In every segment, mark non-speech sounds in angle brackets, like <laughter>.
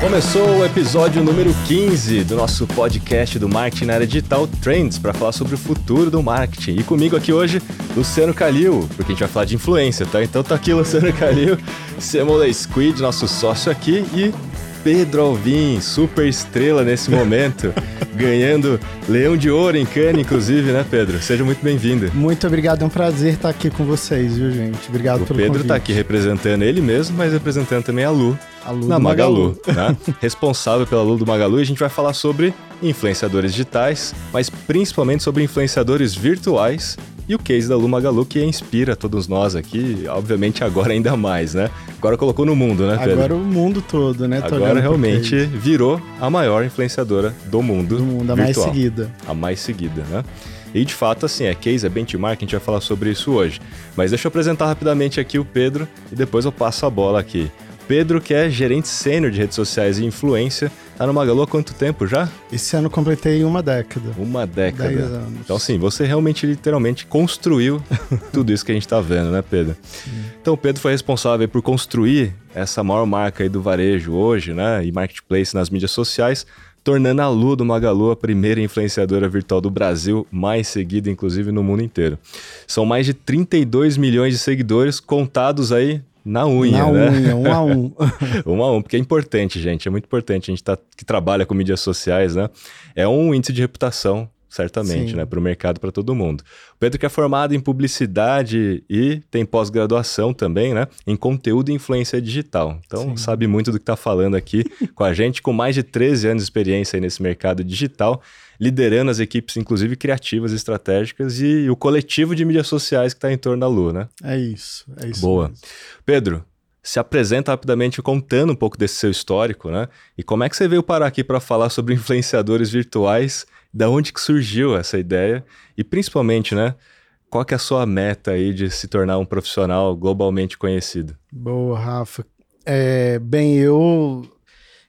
Começou o episódio número 15 do nosso podcast do Marketing na área digital Trends para falar sobre o futuro do marketing. E comigo aqui hoje, Luciano Calil, porque a gente vai falar de influência, tá? Então tá aqui Luciano Calil, Semola Squid, nosso sócio aqui, e Pedro Alvim, super estrela nesse momento, <laughs> ganhando Leão de Ouro em Cannes, inclusive, né, Pedro? Seja muito bem-vindo. Muito obrigado, é um prazer estar aqui com vocês, viu, gente? Obrigado o pelo Pedro convite. está aqui representando ele mesmo, mas representando também a Lu, A Lu na do Magalu, né? <laughs> Responsável pela Lu do Magalu, e a gente vai falar sobre influenciadores digitais, mas principalmente sobre influenciadores virtuais e o case da Lu Magalu que inspira todos nós aqui, obviamente agora ainda mais, né? Agora colocou no mundo, né, Pedro? Agora o mundo todo, né? Tô Agora realmente virou a maior influenciadora do mundo, do mundo, a mais virtual. seguida. A mais seguida, né? E de fato, assim, é case, é benchmark, a gente vai falar sobre isso hoje. Mas deixa eu apresentar rapidamente aqui o Pedro e depois eu passo a bola aqui. Pedro, que é gerente sênior de redes sociais e influência, tá no Magalu há quanto tempo já? Esse ano completei uma década. Uma década. Dez anos. Então, assim, você realmente, literalmente, construiu <laughs> tudo isso que a gente tá vendo, né, Pedro? Então, o Pedro foi responsável por construir essa maior marca aí do varejo hoje, né, e marketplace nas mídias sociais, tornando a Lu do Magalu a primeira influenciadora virtual do Brasil, mais seguida, inclusive, no mundo inteiro. São mais de 32 milhões de seguidores contados aí na unha, Na né? unha, um a um. <laughs> Um a um, porque é importante, gente. É muito importante. A gente tá, que trabalha com mídias sociais, né? É um índice de reputação, certamente, Sim. né? Para o mercado, para todo mundo. O Pedro que é formado em publicidade e tem pós-graduação também, né? Em conteúdo e influência digital. Então, Sim. sabe muito do que tá falando aqui com a gente, com mais de 13 anos de experiência aí nesse mercado digital, liderando as equipes, inclusive criativas e estratégicas, e o coletivo de mídias sociais que está em torno da Lu, né? É isso, é isso. Boa. mesmo. Pedro, se apresenta rapidamente contando um pouco desse seu histórico, né? E como é que você veio parar aqui para falar sobre <laughs> influenciadores virtuais? Da onde que surgiu essa ideia? E principalmente, né? Qual que é a sua meta aí de se tornar um profissional globalmente conhecido? Boa, Rafa. É, bem, eu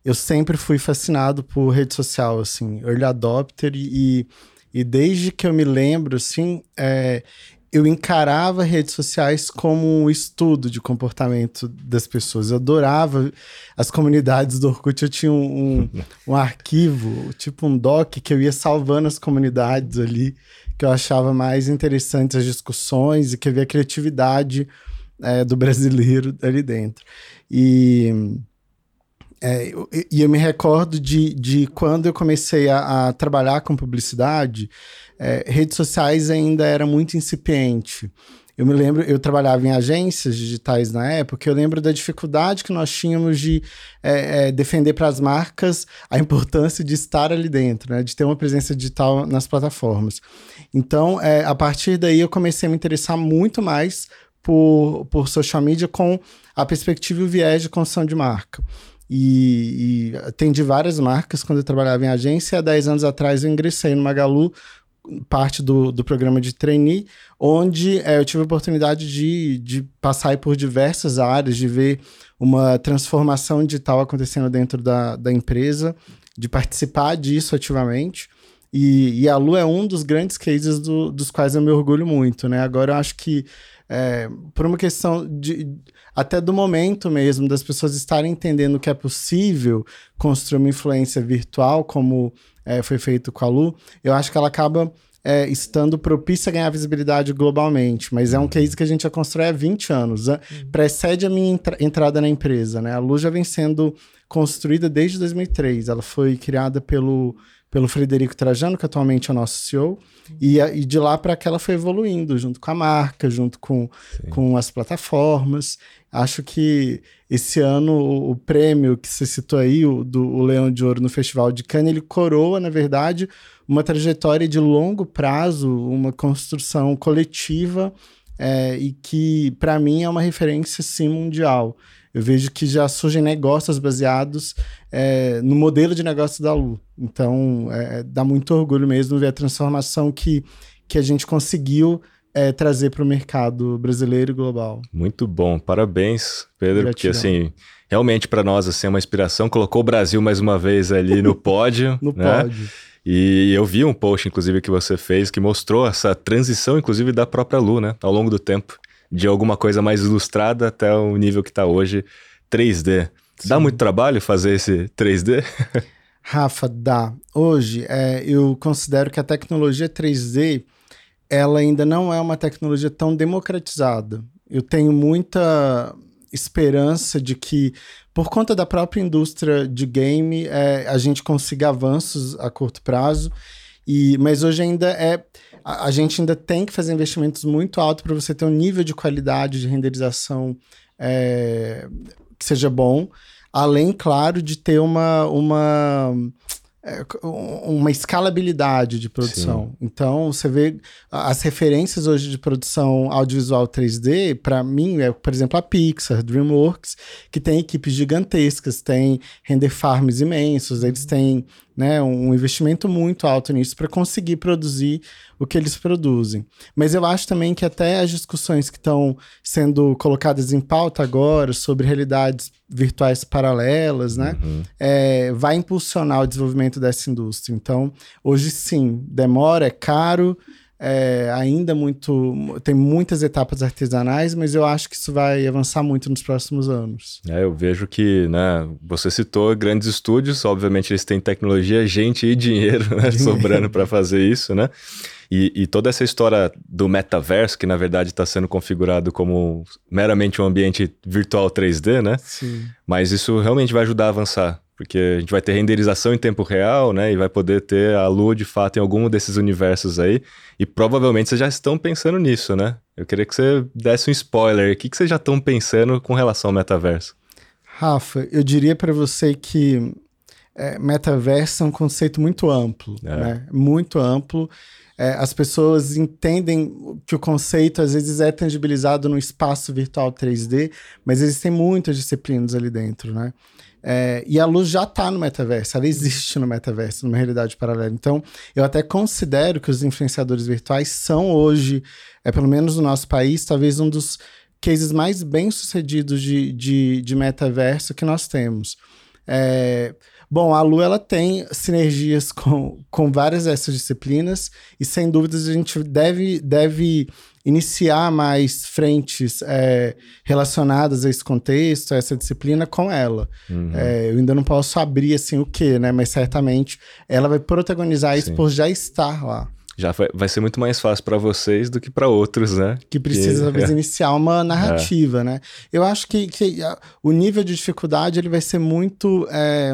eu sempre fui fascinado por rede social, assim, early adopter e, e desde que eu me lembro, assim, é, eu encarava redes sociais como um estudo de comportamento das pessoas. Eu adorava as comunidades do Orkut. Eu tinha um, um, <laughs> um arquivo, tipo um doc, que eu ia salvando as comunidades ali, que eu achava mais interessantes as discussões e que havia criatividade é, do <laughs> brasileiro ali dentro. E, é, e eu me recordo de, de quando eu comecei a, a trabalhar com publicidade, é, redes sociais ainda era muito incipiente. Eu me lembro, eu trabalhava em agências digitais na época, eu lembro da dificuldade que nós tínhamos de é, é, defender para as marcas a importância de estar ali dentro, né, de ter uma presença digital nas plataformas. Então, é, a partir daí, eu comecei a me interessar muito mais por, por social media com a perspectiva e o viés de construção de marca. E, e atendi várias marcas quando eu trabalhava em agência. Há 10 anos atrás, eu ingressei no Magalu, parte do, do programa de trainee, onde é, eu tive a oportunidade de, de passar por diversas áreas, de ver uma transformação digital acontecendo dentro da, da empresa, de participar disso ativamente. E, e a Lu é um dos grandes cases do- dos quais eu me orgulho muito, né? Agora eu acho que é, por uma questão de até do momento mesmo das pessoas estarem entendendo que é possível construir uma influência virtual como é, foi feito com a Lu, eu acho que ela acaba é, estando propícia a ganhar visibilidade globalmente, mas é um case que a gente já constrói há 20 anos, né? precede a minha entra- entrada na empresa, né? A Lu já vem sendo construída desde 2003, ela foi criada pelo pelo Frederico Trajano, que atualmente é o nosso CEO, e, e de lá para cá ela foi evoluindo junto com a marca, junto com, com as plataformas. Acho que esse ano o, o prêmio que você citou aí, o, do o Leão de Ouro no Festival de Cannes, ele coroa, na verdade, uma trajetória de longo prazo, uma construção coletiva é, e que, para mim, é uma referência, sim, mundial. Eu vejo que já surgem negócios baseados é, no modelo de negócio da Lu. Então, é, dá muito orgulho mesmo ver a transformação que, que a gente conseguiu é, trazer para o mercado brasileiro e global. Muito bom, parabéns, Pedro, porque Gratidão. assim, realmente para nós assim, é uma inspiração. Colocou o Brasil mais uma vez ali no <laughs> pódio. No né? pódio. E eu vi um post, inclusive, que você fez que mostrou essa transição, inclusive, da própria Lu, né? Ao longo do tempo. De alguma coisa mais ilustrada até o nível que está hoje, 3D. Dá muito trabalho fazer esse 3D? <laughs> Rafa, dá. Hoje, é, eu considero que a tecnologia 3D ela ainda não é uma tecnologia tão democratizada. Eu tenho muita esperança de que, por conta da própria indústria de game, é, a gente consiga avanços a curto prazo. E, mas hoje ainda é. A, a gente ainda tem que fazer investimentos muito altos para você ter um nível de qualidade de renderização é, que seja bom. Além, claro, de ter uma, uma é, uma escalabilidade de produção. Sim. Então, você vê as referências hoje de produção audiovisual 3D, para mim, é, por exemplo, a Pixar, DreamWorks, que tem equipes gigantescas, tem render farms imensos, eles têm né, um investimento muito alto nisso para conseguir produzir o que eles produzem. Mas eu acho também que até as discussões que estão sendo colocadas em pauta agora sobre realidades virtuais paralelas, né, uhum. é, vai impulsionar o desenvolvimento dessa indústria. Então, hoje sim, demora, é caro, é, ainda muito. tem muitas etapas artesanais, mas eu acho que isso vai avançar muito nos próximos anos. É, eu vejo que, né, você citou grandes estúdios, obviamente eles têm tecnologia, gente e dinheiro, né, dinheiro. sobrando para fazer isso, né? E, e, toda essa história do metaverso, que na verdade está sendo configurado como meramente um ambiente virtual 3D, né? Sim. Mas isso realmente vai ajudar a avançar porque a gente vai ter renderização em tempo real, né? E vai poder ter a lua de fato em algum desses universos aí. E provavelmente vocês já estão pensando nisso, né? Eu queria que você desse um spoiler. O que, que vocês já estão pensando com relação ao metaverso? Rafa, eu diria para você que é, metaverso é um conceito muito amplo, é. né? Muito amplo. É, as pessoas entendem que o conceito às vezes é tangibilizado no espaço virtual 3D, mas existem muitas disciplinas ali dentro, né? É, e a luz já está no metaverso, ela existe no metaverso, numa realidade paralela. Então, eu até considero que os influenciadores virtuais são hoje, é pelo menos no nosso país, talvez um dos cases mais bem sucedidos de, de, de metaverso que nós temos. É, bom, a Lu ela tem sinergias com, com várias dessas disciplinas e sem dúvidas a gente deve, deve iniciar mais frentes é, relacionadas a esse contexto, a essa disciplina com ela. Uhum. É, eu ainda não posso abrir assim o que, né? Mas certamente ela vai protagonizar isso Sim. por já estar lá. Já vai, vai ser muito mais fácil para vocês do que para outros, né? Que precisa, talvez, é. iniciar uma <laughs> narrativa, é. né? Eu acho que, que o nível de dificuldade ele vai ser muito é,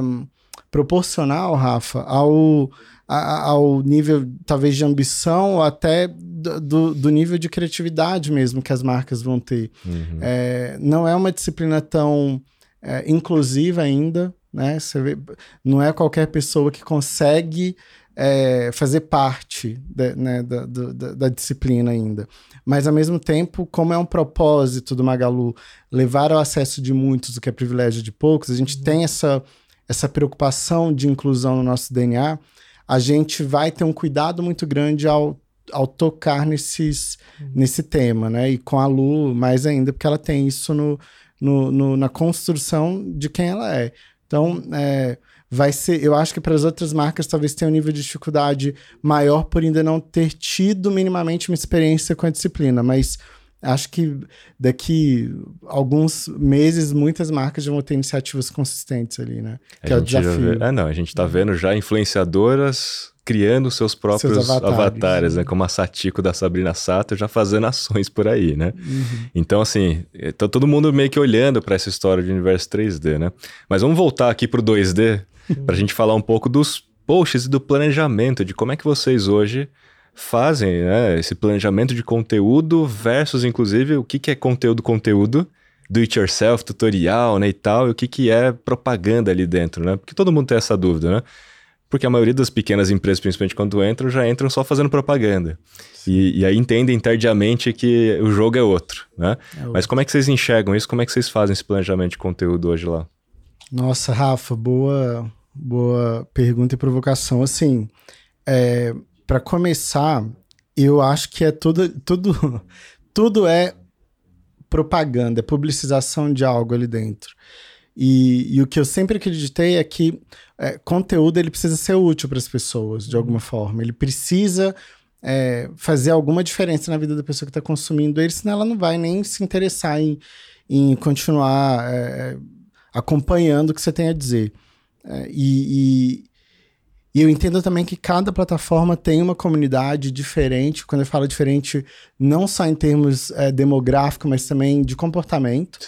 proporcional, Rafa, ao ao nível, talvez, de ambição, ou até do, do nível de criatividade mesmo que as marcas vão ter. Uhum. É, não é uma disciplina tão é, inclusiva ainda, né? Você vê, não é qualquer pessoa que consegue é, fazer parte de, né, da, da, da, disciplina ainda. Mas, ao mesmo tempo, como é um propósito do Magalu levar ao acesso de muitos o que é privilégio de poucos, a gente uhum. tem essa, essa preocupação de inclusão no nosso DNA a gente vai ter um cuidado muito grande ao, ao tocar nesses, uhum. nesse tema, né? E com a Lu, mais ainda, porque ela tem isso no, no, no na construção de quem ela é. Então, é, vai ser. Eu acho que para as outras marcas talvez tenha um nível de dificuldade maior por ainda não ter tido minimamente uma experiência com a disciplina, mas acho que daqui alguns meses muitas marcas já vão ter iniciativas consistentes ali, né? Que é o desafio. Vê... Ah, não, a gente está vendo já influenciadoras criando seus próprios seus avatares, avatares né? Como a Satiko da Sabrina Sato já fazendo ações por aí, né? Uhum. Então, assim, tá todo mundo meio que olhando para essa história de universo 3D, né? Mas vamos voltar aqui pro 2D para a gente falar um pouco dos posts e do planejamento, de como é que vocês hoje fazem né, esse planejamento de conteúdo versus, inclusive, o que, que é conteúdo conteúdo, do it yourself, tutorial, né, e tal, e o que, que é propaganda ali dentro, né? Porque todo mundo tem essa dúvida, né? Porque a maioria das pequenas empresas, principalmente quando entram, já entram só fazendo propaganda. E, e, aí entendem tardiamente que o jogo é outro, né? É outro. Mas como é que vocês enxergam isso? Como é que vocês fazem esse planejamento de conteúdo hoje lá? Nossa, Rafa, boa, boa pergunta e provocação. Assim, é, para começar, eu acho que é tudo, tudo, <laughs> tudo é propaganda, é publicização de algo ali dentro. E, e o que eu sempre acreditei é que é, conteúdo ele precisa ser útil para as pessoas, de alguma forma. Ele precisa é, fazer alguma diferença na vida da pessoa que está consumindo ele, senão ela não vai nem se interessar em, em continuar é, acompanhando o que você tem a dizer. É, e, e eu entendo também que cada plataforma tem uma comunidade diferente. Quando eu falo diferente, não só em termos é, demográficos, mas também de comportamento.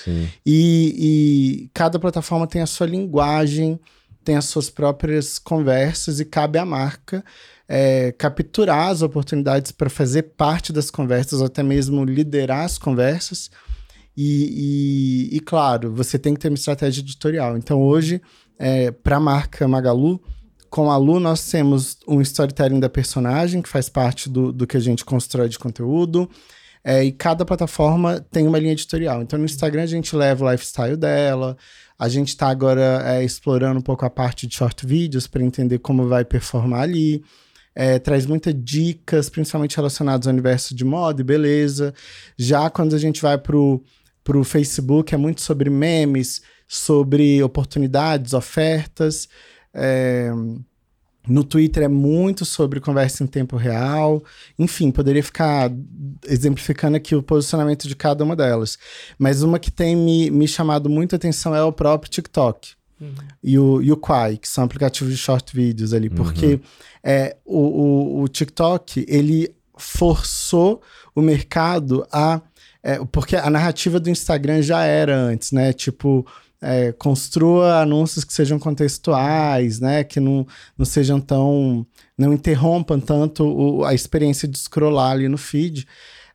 E, e cada plataforma tem a sua linguagem, tem as suas próprias conversas, e cabe à marca é, capturar as oportunidades para fazer parte das conversas, ou até mesmo liderar as conversas. E, e, e, claro, você tem que ter uma estratégia editorial. Então, hoje, é, para a marca Magalu, com a Lu, nós temos um storytelling da personagem, que faz parte do, do que a gente constrói de conteúdo. É, e cada plataforma tem uma linha editorial. Então, no Instagram, a gente leva o lifestyle dela. A gente está agora é, explorando um pouco a parte de short videos para entender como vai performar ali. É, traz muitas dicas, principalmente relacionadas ao universo de moda e beleza. Já quando a gente vai para o Facebook, é muito sobre memes, sobre oportunidades, ofertas. É, no Twitter é muito sobre conversa em tempo real. Enfim, poderia ficar exemplificando aqui o posicionamento de cada uma delas. Mas uma que tem me, me chamado muita atenção é o próprio TikTok. Uhum. E, o, e o Quai, que são aplicativos de short videos ali. Porque uhum. é, o, o, o TikTok, ele forçou o mercado a... É, porque a narrativa do Instagram já era antes, né? Tipo é, construa anúncios que sejam contextuais, né? Que não, não sejam tão. não interrompam tanto o, a experiência de scrollar ali no feed.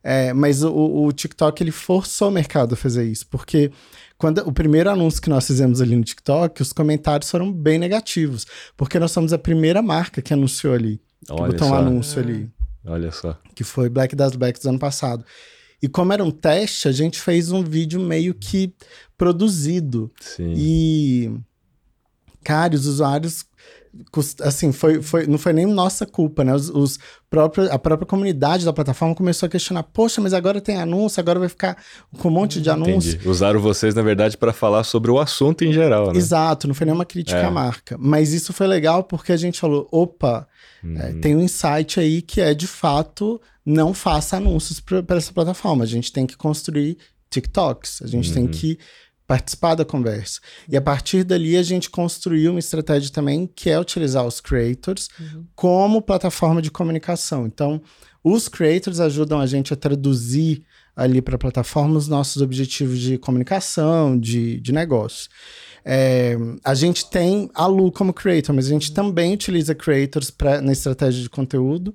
É, mas o, o, TikTok ele forçou o mercado a fazer isso, porque quando o primeiro anúncio que nós fizemos ali no TikTok, os comentários foram bem negativos, porque nós somos a primeira marca que anunciou ali, que botou um anúncio ali. Olha só. Que foi Black das Blacks do ano passado. E como era um teste, a gente fez um vídeo meio que produzido. Sim. E, cara, os usuários assim, foi, foi, não foi nem nossa culpa, né? Os, os próprios, a própria comunidade da plataforma começou a questionar: poxa, mas agora tem anúncio, agora vai ficar com um monte de anúncios. Entendi. Usaram vocês, na verdade, para falar sobre o assunto em geral, né? Exato, não foi nenhuma crítica é. à marca. Mas isso foi legal porque a gente falou: opa, uhum. é, tem um insight aí que é de fato não faça anúncios para essa plataforma. A gente tem que construir TikToks, a gente uhum. tem que participar da conversa. E a partir dali a gente construiu uma estratégia também que é utilizar os creators uhum. como plataforma de comunicação. Então, os creators ajudam a gente a traduzir ali para a plataforma os nossos objetivos de comunicação, de, de negócio. É, a gente tem a Lu como creator, mas a gente também utiliza creators pra, na estratégia de conteúdo.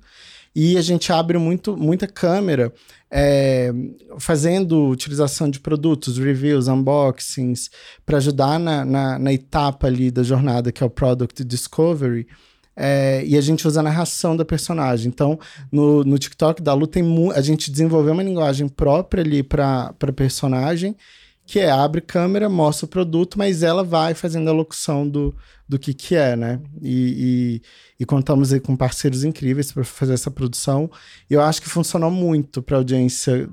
E a gente abre muito, muita câmera é, fazendo utilização de produtos, reviews, unboxings, para ajudar na, na, na, etapa ali da jornada, que é o Product Discovery. É, e a gente usa a narração da personagem. Então, no, no TikTok da Lu, tem a gente desenvolveu uma linguagem própria ali para personagem que é abre câmera, mostra o produto, mas ela vai fazendo a locução do, do que que é, né? E, e, e contamos aí com parceiros incríveis para fazer essa produção. E eu acho que funcionou muito para a audiência,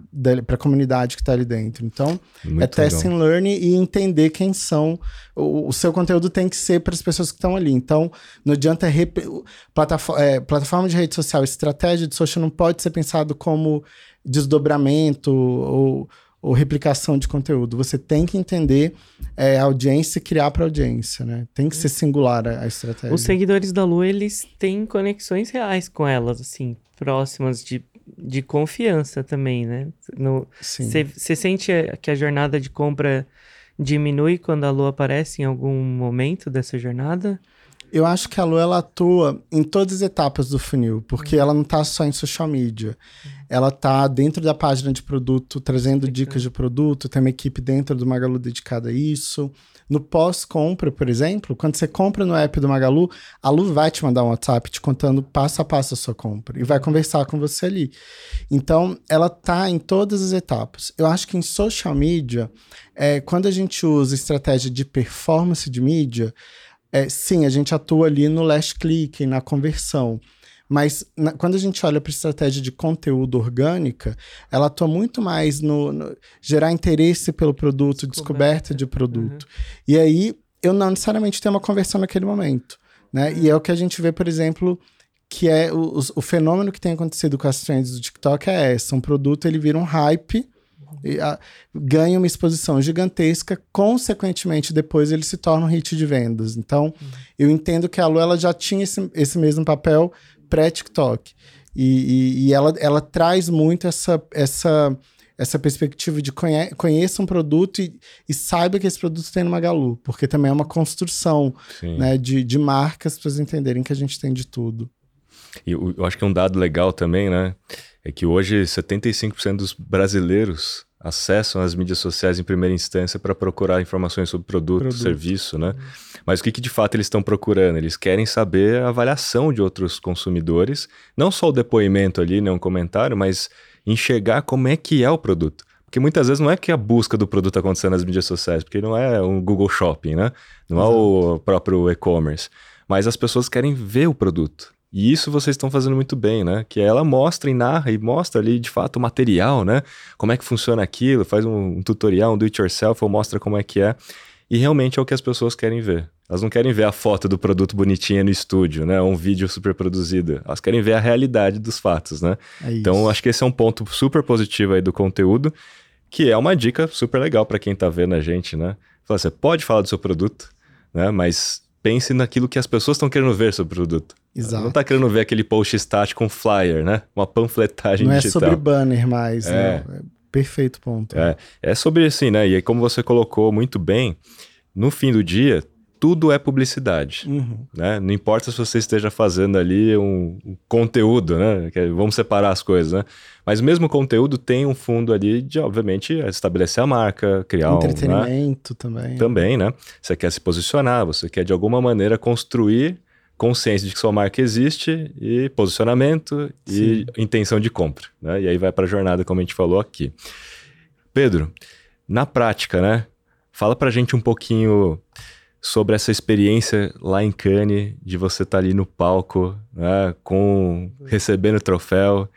para a comunidade que está ali dentro. Então, muito é test and learn e entender quem são. O, o seu conteúdo tem que ser para as pessoas que estão ali. Então, não adianta... Rep... Plataforma, é, plataforma de rede social, estratégia de social não pode ser pensado como desdobramento ou ou replicação de conteúdo. Você tem que entender é, a audiência e criar para audiência, né? Tem que ser singular a, a, estratégia. Os seguidores da Lu, eles têm conexões reais com elas, assim, próximas de, de confiança também, né? Você sente que a jornada de compra diminui quando a Lu aparece em algum momento dessa jornada? Eu acho que a Lu ela atua em todas as etapas do funil, porque uhum. ela não está só em social media. Uhum. Ela está dentro da página de produto, trazendo dicas de produto, tem uma equipe dentro do Magalu dedicada a isso. No pós-compra, por exemplo, quando você compra no app do Magalu, a Lu vai te mandar um WhatsApp te contando passo a passo a sua compra e vai conversar com você ali. Então, ela tá em todas as etapas. Eu acho que em social media, é, quando a gente usa estratégia de performance de mídia, é, sim, a gente atua ali no last click, na conversão. Mas na, quando a gente olha para estratégia de conteúdo orgânica, ela atua muito mais no, no gerar interesse pelo produto, descoberta, descoberta de produto. Uhum. E aí eu não necessariamente tenho uma conversão naquele momento. Né? Uhum. E é o que a gente vê, por exemplo, que é o, o, fenômeno que tem acontecido com as trends do TikTok é essa. Um produto ele vira um hype a, ganha uma exposição gigantesca, consequentemente, depois ele se torna um hit de vendas. Então, uhum. eu entendo que a Lu ela já tinha esse, esse mesmo papel pré-TikTok. E, e, e, ela, ela traz muito essa, essa, essa perspectiva de conhe conheça um produto e, e, saiba que esse produto tem no Magalu, porque também é uma construção né, de, de marcas para vocês entenderem que a gente tem de tudo. E eu, eu acho que é um dado legal também, né? É que hoje 75% dos brasileiros acessam as mídias sociais em primeira instância para procurar informações sobre produto, produto, serviço, né? Mas o que, que de fato eles estão procurando? Eles querem saber a avaliação de outros consumidores, não só o depoimento ali, né, um comentário, mas enxergar como é que é o produto. Porque muitas vezes não é que a busca do produto acontecendo nas mídias sociais, porque não é um Google Shopping, né? Não Exato. é o próprio e-commerce. Mas as pessoas querem ver o produto. E isso vocês estão fazendo muito bem, né? Que ela mostra e narra e mostra ali de fato o material, né? Como é que funciona aquilo, faz um, um tutorial, um do it yourself, ou mostra como é que é. E realmente é o que as pessoas querem ver. Elas não querem ver a foto do produto bonitinha no estúdio, né? Ou um vídeo super produzido. Elas querem ver a realidade dos fatos, né? É então, acho que esse é um ponto super positivo aí do conteúdo, que é uma dica super legal para quem tá vendo a gente, né? Você pode falar do seu produto, né? Mas pense naquilo que as pessoas estão querendo ver sobre o produto. Exato. Não está querendo ver aquele post estático com flyer, né? Uma panfletagem Não é digital. Não é sobre banner mais, é. Né? Perfeito ponto. É. é sobre assim, né? E aí, como você colocou muito bem, no fim do dia, tudo é publicidade. Uhum. Né? Não importa se você esteja fazendo ali um, um conteúdo, né? É, vamos separar as coisas, né? Mas mesmo conteúdo tem um fundo ali de, obviamente, estabelecer a marca, criar um. Né? Entretenimento né? também. Também, né? Você quer se posicionar, você quer de alguma maneira construir consciência de que sua marca existe e posicionamento Sim. e intenção de compra. Né? E aí vai para a jornada, como a gente falou aqui. Pedro, na prática, né? Fala para a gente um pouquinho sobre essa experiência lá em Cannes, de você estar tá ali no palco, né, com recebendo o troféu,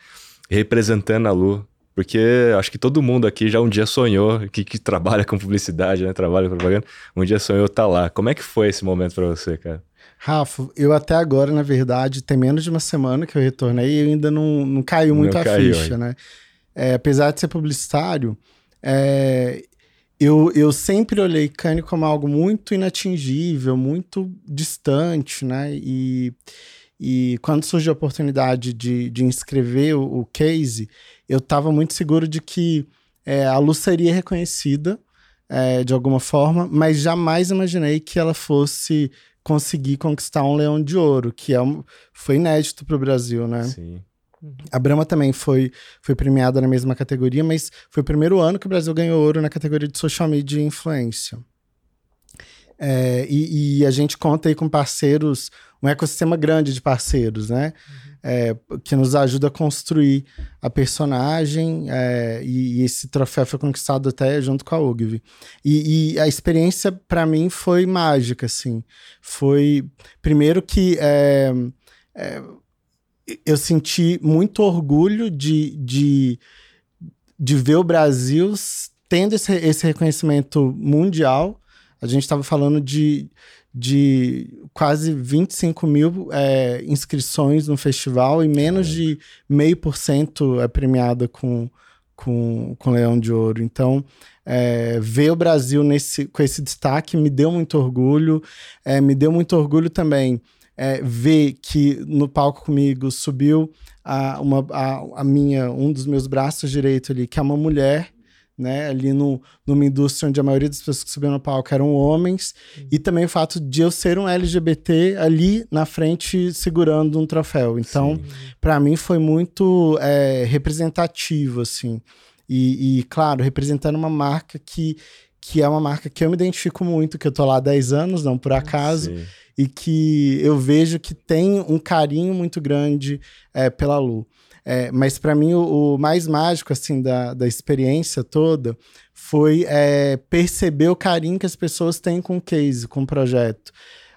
representando a Lu. Porque acho que todo mundo aqui já um dia sonhou, que, que trabalha com publicidade, né, trabalha com propaganda, um dia sonhou estar tá lá. Como é que foi esse momento para você, cara? Rafa, eu até agora, na verdade, tem menos de uma semana que eu retornei e ainda não, não caiu muito não a caiu, ficha, né? É, apesar de ser publicitário, é, eu, eu sempre olhei Kanye como algo muito inatingível, muito distante, né? E, e quando surgiu a oportunidade de, de inscrever o, o case, eu estava muito seguro de que é, a Lu seria reconhecida é, de alguma forma, mas jamais imaginei que ela fosse conseguir conquistar um leão de ouro, que é um, foi inédito para o Brasil, né? Sim. A Brahma também foi, foi premiada na mesma categoria, mas foi o primeiro ano que o Brasil ganhou ouro na categoria de social media e influência. É, e, e, a gente conta aí com parceiros, um ecossistema grande de parceiros, né? Uhum. É, que nos ajuda a construir a personagem é, e, e, esse troféu foi conquistado até junto com a Ogilvy. E, e a experiência para mim foi mágica, assim. Foi, primeiro que é, é, eu senti muito orgulho de, de, de ver o Brasil tendo esse, esse reconhecimento mundial. A gente estava falando de de quase 25 mil é, inscrições no festival e menos de meio por cento é premiada com, com, com Leão de Ouro. Então, é, ver o Brasil nesse, com esse destaque me deu muito orgulho. É, me deu muito orgulho também é, ver que no palco comigo subiu a, uma, a, a minha, um dos meus braços direito ali, que é uma mulher né? Ali no, numa indústria onde a maioria das pessoas que subiam no palco eram homens. Uhum. E também o fato de eu ser um LGBT ali na frente segurando um troféu. Então, para mim foi muito é, representativo, assim. E, e, claro, representando uma marca que, que é uma marca que eu me identifico muito, que eu tô lá há 10 anos, não por acaso. Sim. E que eu vejo que tem um carinho muito grande é, pela Lu. É, mas para mim o, o, mais mágico assim da, da experiência toda foi é, perceber o carinho que as pessoas têm com o case, com o projeto.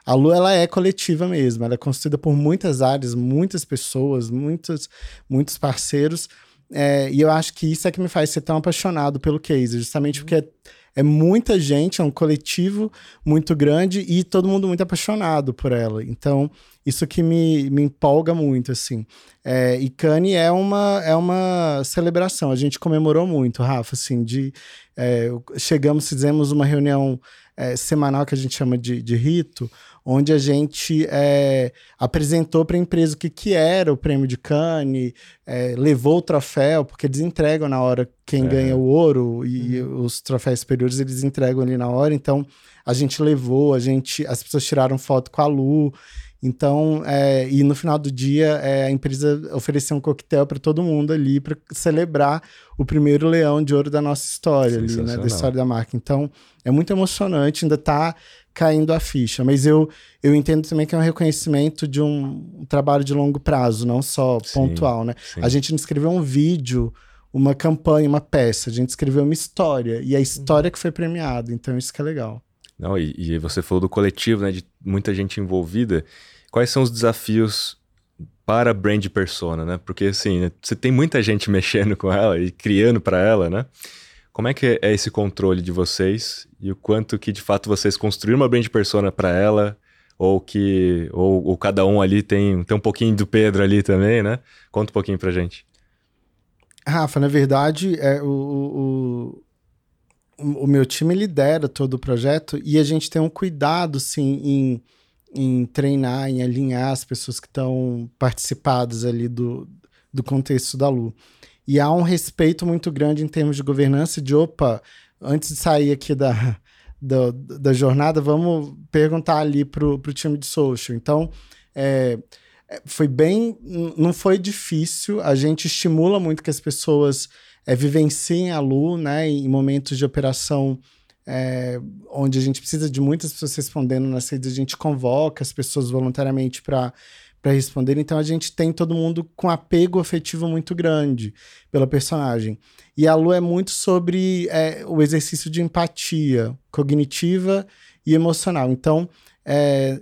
A Lu ela é coletiva mesmo, ela é construída por muitas áreas, muitas pessoas, muitos, muitos parceiros. É, e eu acho que isso é que me faz ser tão apaixonado pelo case, justamente porque é, muita gente, é um coletivo muito grande e todo mundo muito apaixonado por ela. Então, isso que me, me empolga muito, assim. É, e Cannes é uma, é uma celebração. A gente comemorou muito, Rafa, assim, de... É, chegamos, fizemos uma reunião é, semanal que a gente chama de, de rito, onde a gente é, apresentou para a empresa o que, que era o prêmio de Cannes, é, levou o troféu, porque eles entregam na hora quem é. ganha o ouro e uhum. os troféus superiores eles entregam ali na hora. Então a gente levou, a gente, as pessoas tiraram foto com a Lu. Então, é, e no final do dia, é, a empresa ofereceu um coquetel para todo mundo ali para celebrar o primeiro leão de ouro da nossa história ali, né? Da história da marca. Então, é muito emocionante, ainda está caindo a ficha. Mas eu, eu entendo também que é um reconhecimento de um, trabalho de longo prazo, não só sim, pontual, né? Sim. A gente não escreveu um vídeo, uma campanha, uma peça, a gente escreveu uma história, e a história que foi premiada, então isso que é legal. Não, e, e você falou do coletivo, né, de muita gente envolvida. Quais são os desafios para a brand persona, né? Porque assim, né, você tem muita gente <laughs> mexendo com ela e criando para ela, né? Como é que é esse controle de vocês e o quanto que de fato vocês construíram uma brand persona para ela ou que ou, ou, cada um ali tem, tem um pouquinho do Pedro ali também, né? Conta um pouquinho pra gente. Rafa, na verdade, é, o, o, o, meu time lidera todo o projeto e a gente tem um cuidado, sim, em, em treinar, em alinhar as pessoas que estão participadas ali do, do contexto da Lu. E há um respeito muito grande em termos de governança, de opa, antes de sair aqui da, <laughs> da, da jornada, vamos perguntar ali pro, pro time de social. Então, é, é foi bem. Não foi difícil, a gente estimula muito que as pessoas é, vivenciem a Lu, né, em momentos de operação. É, onde a gente precisa de muitas pessoas respondendo nas redes, a gente convoca as pessoas voluntariamente para para responder. Então a gente tem todo mundo com apego afetivo muito grande pela personagem. E a Lu é muito sobre é, o exercício de empatia cognitiva e emocional. Então, é,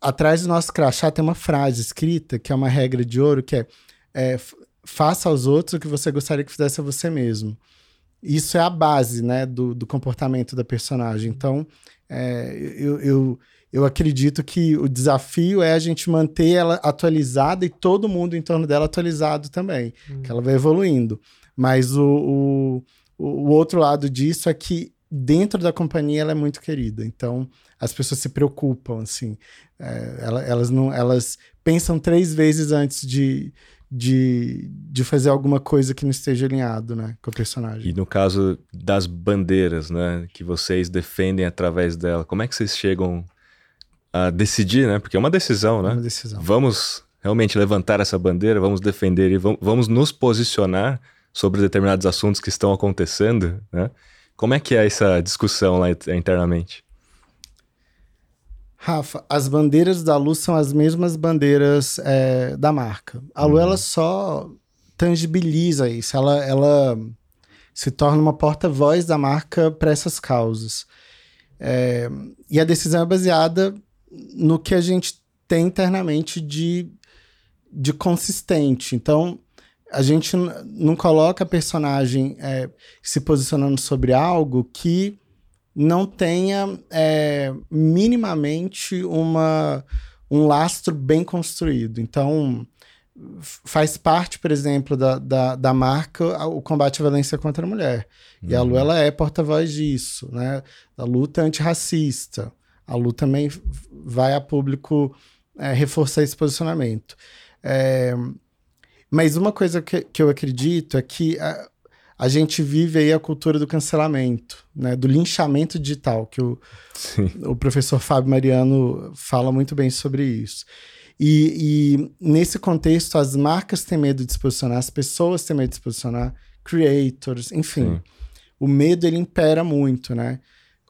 atrás do nosso crachá tem uma frase escrita, que é uma regra de ouro, que é, é faça aos outros o que você gostaria que fizesse a você mesmo. Isso é a base né, do, do comportamento da personagem. Então, é, eu, eu eu acredito que o desafio é a gente manter ela atualizada e todo mundo em torno dela atualizado também, hum. que ela vai evoluindo. Mas o, o, o outro lado disso é que dentro da companhia ela é muito querida. Então as pessoas se preocupam, assim. É, elas, não, elas pensam três vezes antes de, de, de fazer alguma coisa que não esteja alinhado, né, com o personagem. E no caso das bandeiras, né, que vocês defendem através dela, como é que vocês chegam a decidir, né? Porque é uma decisão, né? É uma decisão. Vamos realmente levantar essa bandeira, vamos defender e vamos nos posicionar sobre determinados assuntos que estão acontecendo, né? Como é que é essa discussão lá internamente? Rafa, as bandeiras da Lu são as mesmas bandeiras é, da marca. A Lu, uhum. ela só tangibiliza isso, ela, ela se torna uma porta-voz da marca para essas causas. É, e a decisão é baseada no que a gente tem internamente de, de consistente. Então, a gente não coloca personagem é, se posicionando sobre algo que não tenha é, minimamente uma, um lastro bem construído. Então, faz parte, por exemplo, da, da, da marca o combate à violência contra a mulher. Uhum. E a Lu, uhum. ela é porta-voz disso, né? Da luta antirracista a Lu também vai a público é, reforçar esse posicionamento. É, mas uma coisa que, que eu acredito é que a, a, gente vive aí a cultura do cancelamento, né, do linchamento digital, que o, o professor Fábio Mariano fala muito bem sobre isso. E, e, nesse contexto, as marcas têm medo de se posicionar, as pessoas têm medo de se posicionar, creators, enfim. Sim. O medo ele impera muito, né?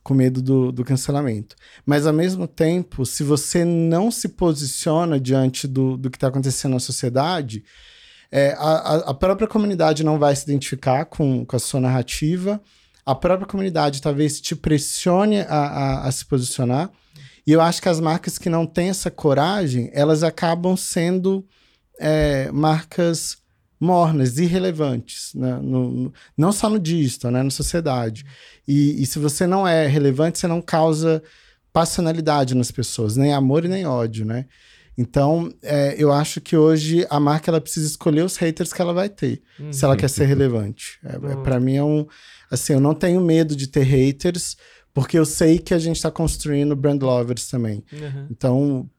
Com medo do, do cancelamento. Mas, ao mesmo tempo, se você não se posiciona diante do, do que está acontecendo na sociedade, é, a, a própria comunidade não vai se identificar com, com a sua narrativa, a própria comunidade talvez te pressione a, a, a se posicionar. E eu acho que as marcas que não têm essa coragem, elas acabam sendo é, marcas mornas, irrelevantes, né? no, não só no digital, né? na sociedade. E, e, se você não é relevante, você não causa passionalidade nas pessoas, nem amor e nem ódio, né? Então, é, eu acho que hoje a marca ela precisa escolher os haters que ela vai ter, uhum. se ela quer ser relevante. É, uhum. para mim é um, assim, eu não tenho medo de ter haters, porque eu sei que a gente está construindo brand lovers também. Uhum. Então,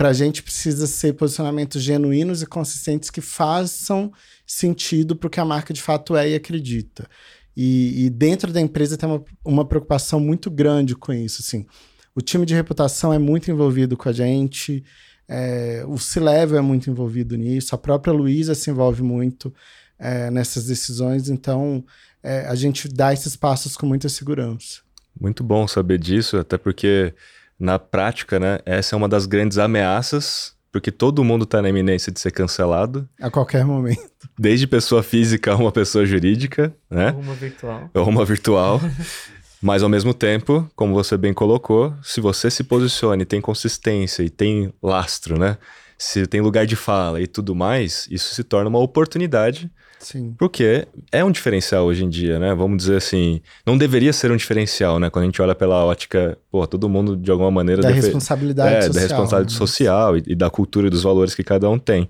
para a gente precisa ser posicionamentos genuínos e consistentes que façam sentido para o que a marca de fato é e acredita. E, e dentro da empresa tem uma, uma preocupação muito grande com isso, assim. O time de reputação é muito envolvido com a gente, é, o C-Level é muito envolvido nisso, a própria Luísa se envolve muito é, nessas decisões, então é, a gente dá esses passos com muita segurança. Muito bom saber disso, até porque na prática, né, essa é uma das grandes ameaças, porque todo mundo está na iminência de ser cancelado. A qualquer momento. Desde pessoa física a uma pessoa jurídica, né? Ou uma virtual. Ou uma virtual. <laughs> Mas ao mesmo tempo, como você bem colocou, se você se posiciona e tem consistência e tem lastro, né? Se tem lugar de fala e tudo mais, isso se torna uma oportunidade. Sim. Porque é um diferencial hoje em dia, né? Vamos dizer assim, não deveria ser um diferencial, né? Quando a gente olha pela ótica, pô, todo mundo de alguma maneira... Da deve... responsabilidade é, social. Da responsabilidade né? social e, e da cultura e dos valores que cada um tem.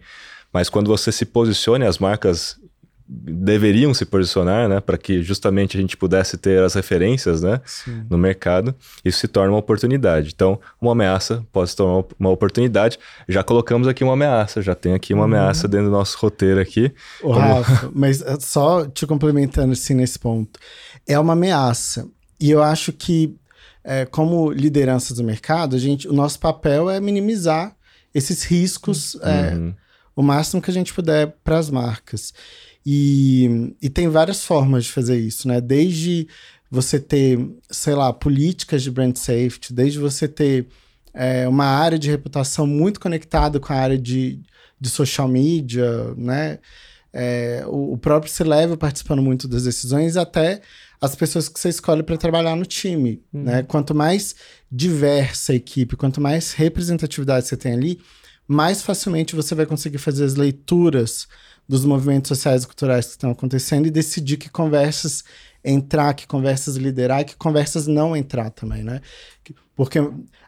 Mas quando você se posiciona e as marcas deveriam se posicionar, né, para que justamente a gente pudesse ter as referências, né, Sim. no mercado, isso se torna uma oportunidade. Então, uma ameaça pode se tornar uma oportunidade. Já colocamos aqui uma ameaça, já tem aqui uma uhum. ameaça dentro do nosso roteiro aqui. O Como... Rafa, <laughs> mas eh, só te complementando assim nesse ponto, é uma ameaça. E eu acho que é, como liderança do mercado, a gente, o nosso papel é minimizar esses riscos uhum. é, o máximo que a gente puder para as marcas. E, e tem várias formas de fazer isso, né? Desde você ter, sei lá, políticas de brand safety, desde você ter é, uma área de reputação muito conectada com a área de, de social media, né? É, o, o, próprio C-Level participando muito das decisões, até as pessoas que você escolhe para trabalhar no time, uhum. né? Quanto mais diversa a equipe, quanto mais representatividade você tem ali, mais facilmente você vai conseguir fazer as leituras dos movimentos sociais e culturais que estão acontecendo e decidir que conversas entrar, que conversas liderar que conversas não entrar também, né? Porque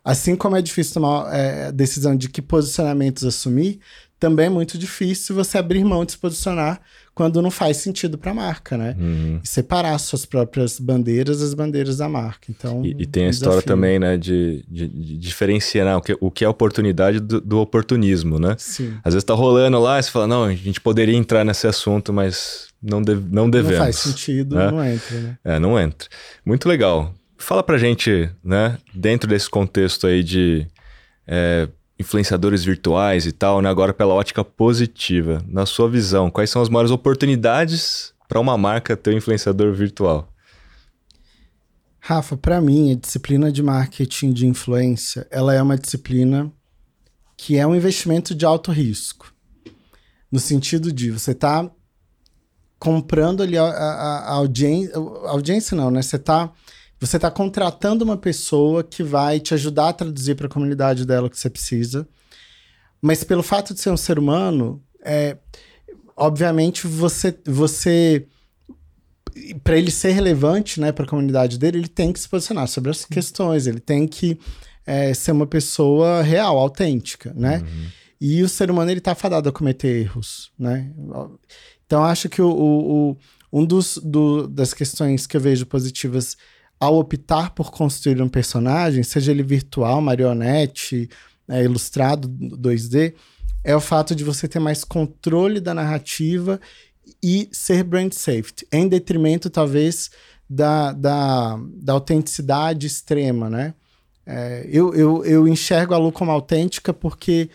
assim como é difícil tomar é, a decisão de que posicionamentos assumir, também é muito difícil você abrir mão de se posicionar quando não faz sentido para a marca, né? Uhum. E separar suas próprias bandeiras das bandeiras da marca. Então, e, e tem a história também, né, de, de, de diferenciar né, o, que, o que é oportunidade do, do oportunismo, né? Sim. Às vezes tá rolando lá e você fala, não, a gente poderia entrar nesse assunto, mas não, deve, não devemos. Não faz sentido, né? não entra, né? É, não entra. Muito legal. Fala pra gente, né, dentro desse contexto aí de... É, influenciadores virtuais e tal, né? Agora pela ótica positiva. Na sua visão, quais são as maiores oportunidades para uma marca ter um influenciador virtual? Rafa, para mim, a disciplina de marketing de influência, ela é uma disciplina que é um investimento de alto risco. No sentido de você tá comprando ali a, a, a audiência, audiência não, né? Você tá você está contratando uma pessoa que vai te ajudar a traduzir para a comunidade dela o que você precisa. Mas pelo fato de ser um ser humano, é, obviamente você, você para ele ser relevante né, para a comunidade dele, ele tem que se posicionar sobre as questões, ele tem que é, ser uma pessoa real, autêntica, né? Uhum. E o ser humano ele está fadado a cometer erros, né? Então acho que o, o, o um dos do, das questões que eu vejo positivas ao optar por construir um personagem, seja ele virtual, marionete, é, ilustrado 2D, é o fato de você ter mais controle da narrativa e ser brand safety, em detrimento, talvez, da, da, da autenticidade extrema, né? É, eu, eu, eu enxergo a Lu como autêntica porque,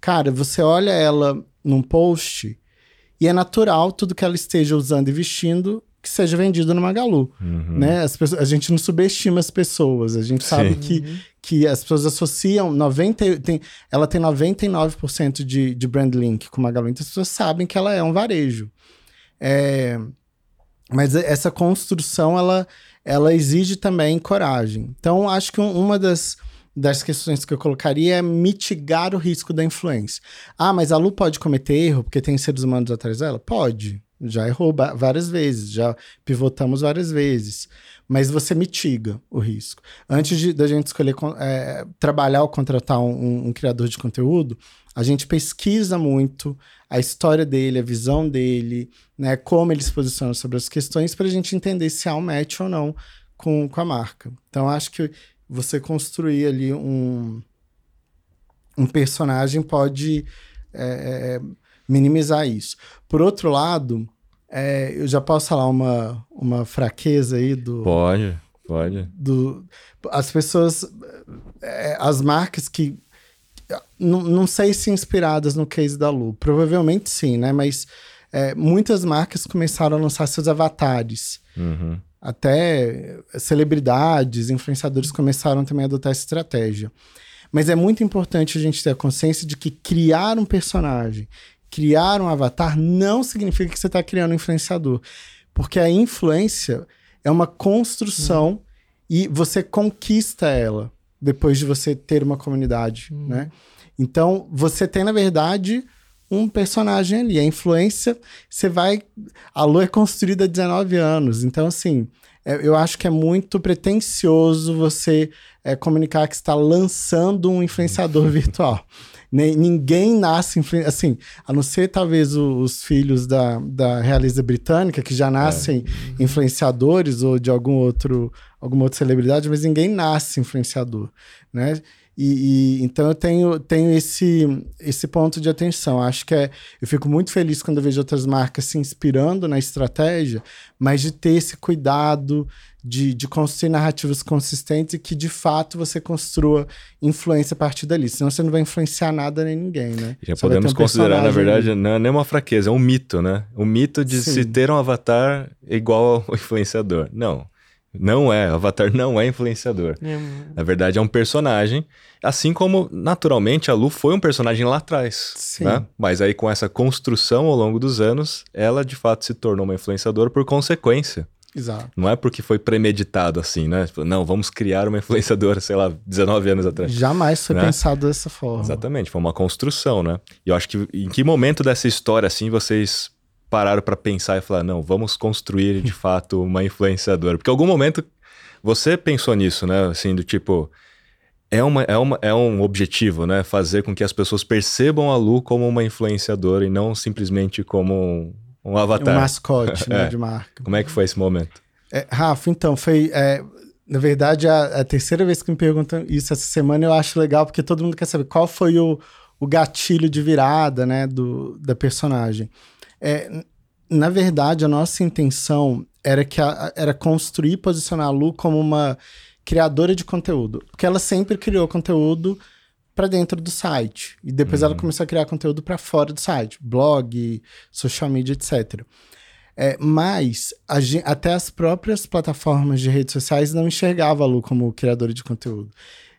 cara, você olha ela num post e é natural tudo que ela esteja usando e vestindo que seja vendido no Magalu, uhum. né? As pessoas, a gente não subestima as pessoas, a gente sabe que, uhum. que as pessoas associam 90, tem, ela tem 99% de, de brand link com o Magalu, então as pessoas sabem que ela é um varejo. É, mas essa construção, ela, ela exige também coragem. Então, acho que uma das, das questões que eu colocaria é mitigar o risco da influência. Ah, mas a Lu pode cometer erro porque tem seres humanos atrás dela? Pode já errou várias vezes, já pivotamos várias vezes. mas você mitiga o risco. Antes de, da gente escolher é, trabalhar ou contratar um, um, criador de conteúdo, a gente pesquisa muito a história dele, a visão dele, né, como ele se posiciona sobre as questões, para a gente entender se há um match ou não com, com a marca. Então, acho que você construir ali um, um personagem pode é, é minimizar isso. Por outro lado, é, eu já posso falar uma, uma fraqueza aí do. Pode, pode. Do, as pessoas. É, as marcas que. Não, não sei se inspiradas no case da Lu. Provavelmente sim, né? Mas é, muitas marcas começaram a lançar seus avatares. Uhum. Até celebridades, influenciadores começaram também a adotar essa estratégia. Mas é muito importante a gente ter a consciência de que criar um personagem criar um avatar não significa que você está criando um influenciador. Porque a influência é uma construção hum. e você conquista ela depois de você ter uma comunidade, hum. né? Então, você tem, na verdade, um personagem ali. A influência, você vai... A Lu é construída há 19 anos. Então, assim, eu acho que é muito pretencioso você é, comunicar que está lançando um influenciador virtual. Nem, ninguém nasce, assim, a não ser talvez os filhos da, da realeza britânica, que já nascem é. influenciadores ou de algum outro, alguma outra celebridade, mas ninguém nasce influenciador, né? E, e, então eu tenho, tenho esse, esse ponto de atenção. Acho que é. Eu fico muito feliz quando eu vejo outras marcas se inspirando na estratégia, mas de ter esse cuidado de, de construir narrativas consistentes e que de fato você construa influência a partir dali. Senão você não vai influenciar nada nem ninguém, né? Já você podemos um considerar, na verdade, não é nem uma fraqueza, é um mito, né? O mito de Sim. se ter um avatar igual ao <laughs> influenciador. Não. Não é, Avatar <laughs> não é influenciador. É. Na verdade, é um personagem. Assim como, naturalmente, a Lu foi um personagem lá atrás. Sim. Né? Mas aí, com essa construção ao longo dos anos, ela de fato se tornou uma influenciadora por consequência. Exato. Não é porque foi premeditado assim, né? Tipo, não, vamos criar uma influenciadora, sei lá, 19 anos atrás. Jamais foi né? pensado dessa forma. Exatamente, foi uma construção, né? E eu acho que em que momento dessa história, assim, vocês pararam para pensar e falar, não, vamos construir de fato uma influenciadora? Porque em algum momento você pensou nisso, né? Assim, do tipo, é, uma, é, uma, é um objetivo, né? Fazer com que as pessoas percebam a Lu como uma influenciadora e não simplesmente como um, um avatar. Um mascote, né, <laughs> é. de marca. Como é que foi esse momento? É, Rafa, então, foi... É, na verdade, a, a, terceira vez que me perguntam isso essa semana, eu acho legal, porque todo mundo quer saber qual foi o, o gatilho de virada, né, do, da personagem. É, na verdade, a nossa intenção era, que a, era construir e posicionar a Lu como uma criadora de conteúdo. Porque ela sempre criou conteúdo para dentro do site. E depois uhum. ela começou a criar conteúdo para fora do site, blog, social media, etc. É, mas a, até as próprias plataformas de redes sociais não enxergavam a Lu como criadora de conteúdo.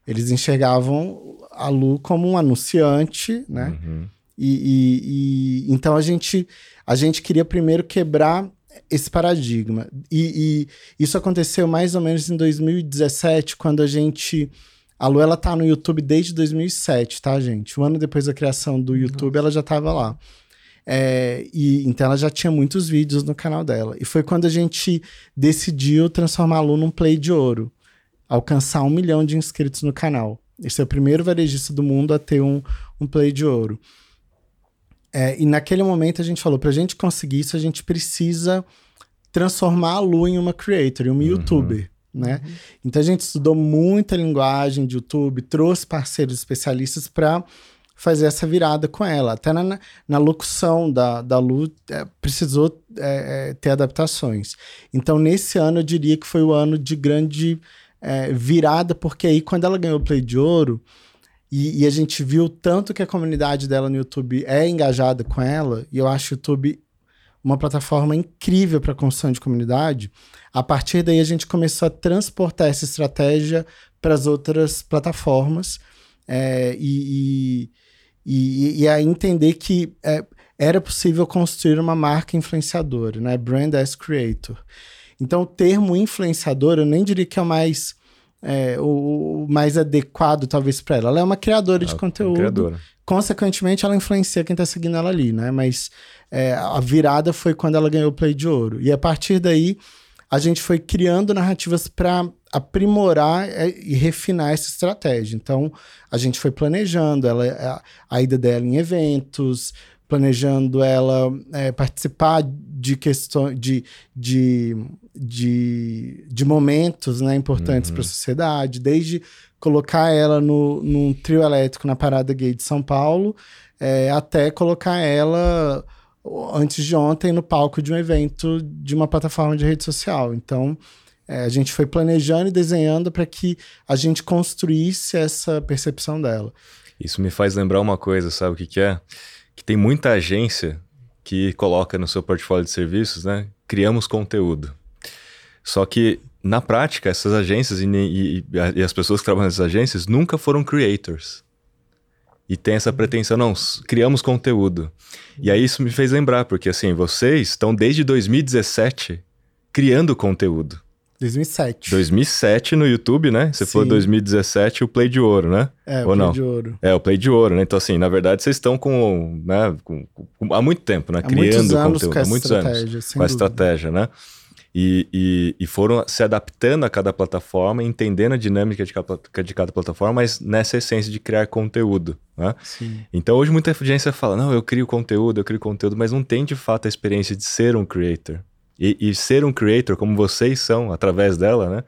Eles enxergavam a Lu como um anunciante, né? Uhum. E, e, e, então a gente a gente queria primeiro quebrar esse paradigma. E, e, isso aconteceu mais ou menos em 2017, quando a gente a Lu, ela tá no YouTube desde 2007, tá, gente? Um ano depois da criação do YouTube, Nossa. ela já tava lá. É, e então ela já tinha muitos vídeos no canal dela. E foi quando a gente decidiu transformar a Lu num play de ouro. Alcançar um milhão de inscritos no canal. Esse é o primeiro varejista do mundo a ter um, um play de ouro. É, e naquele momento a gente falou, pra gente conseguir isso, a gente precisa transformar a Lu em uma creator, em uma uhum. youtuber né? Uhum. Então a gente estudou muita linguagem de YouTube, trouxe parceiros especialistas para fazer essa virada com ela. Até na, na locução da, da Lu é, precisou é, é, ter adaptações. Então nesse ano eu diria que foi o ano de grande é, virada, porque aí quando ela ganhou o Play de Ouro e, e, a gente viu tanto que a comunidade dela no YouTube é engajada com ela, e eu acho o YouTube uma plataforma incrível para construção de comunidade. A partir daí, a gente começou a transportar essa estratégia para as outras plataformas é, e, e, e, a entender que é, era possível construir uma marca influenciadora, né? Brand as Creator. Então, o termo influenciador, eu nem diria que é o mais, é, o, o mais adequado, talvez, para ela. Ela é uma criadora de conteúdo. Criadora. Consequentemente, ela influencia quem está seguindo ela ali, né? Mas é, a virada foi quando ela ganhou o Play de Ouro. E a partir daí, a gente foi criando narrativas para aprimorar é, e refinar essa estratégia. Então, a gente foi planejando ela, a, a ida dela em eventos, planejando ela é, participar de questões de, de, de, de, momentos né, importantes uhum. para a sociedade, desde colocar ela no, num trio elétrico na Parada Gay de São Paulo, é, até colocar ela antes de ontem no palco de um evento de uma plataforma de rede social. Então, é, a gente foi planejando e desenhando para que a gente construísse essa percepção dela. Isso me faz lembrar uma coisa, sabe o que, que é? Que tem muita agência que coloca no seu portfólio de serviços, né? Criamos conteúdo. Só que, na prática, essas agências e, e, e as pessoas que trabalham nessas agências nunca foram creators e tem essa pretensão, não, criamos conteúdo. E aí isso me fez lembrar, porque assim, vocês estão desde 2017 criando conteúdo. 2007. 2007 no YouTube, né? Você falou 2017 o Play de Ouro, né? É, Ou o Play não? de Ouro. É, o Play de Ouro, né? Então, assim, na verdade, vocês estão com, né, com, com há muito tempo, né? Há Criando conteúdo. há muitos anos. Com a estratégia, né? E, e, e, foram se adaptando a cada plataforma, entendendo a dinâmica de cada, de cada plataforma, mas nessa essência de criar conteúdo. Né? Então hoje muita agência fala, não, eu crio conteúdo, eu crio conteúdo, mas não tem de fato a experiência de ser um creator. E, e ser um creator, como vocês são, através dela, né?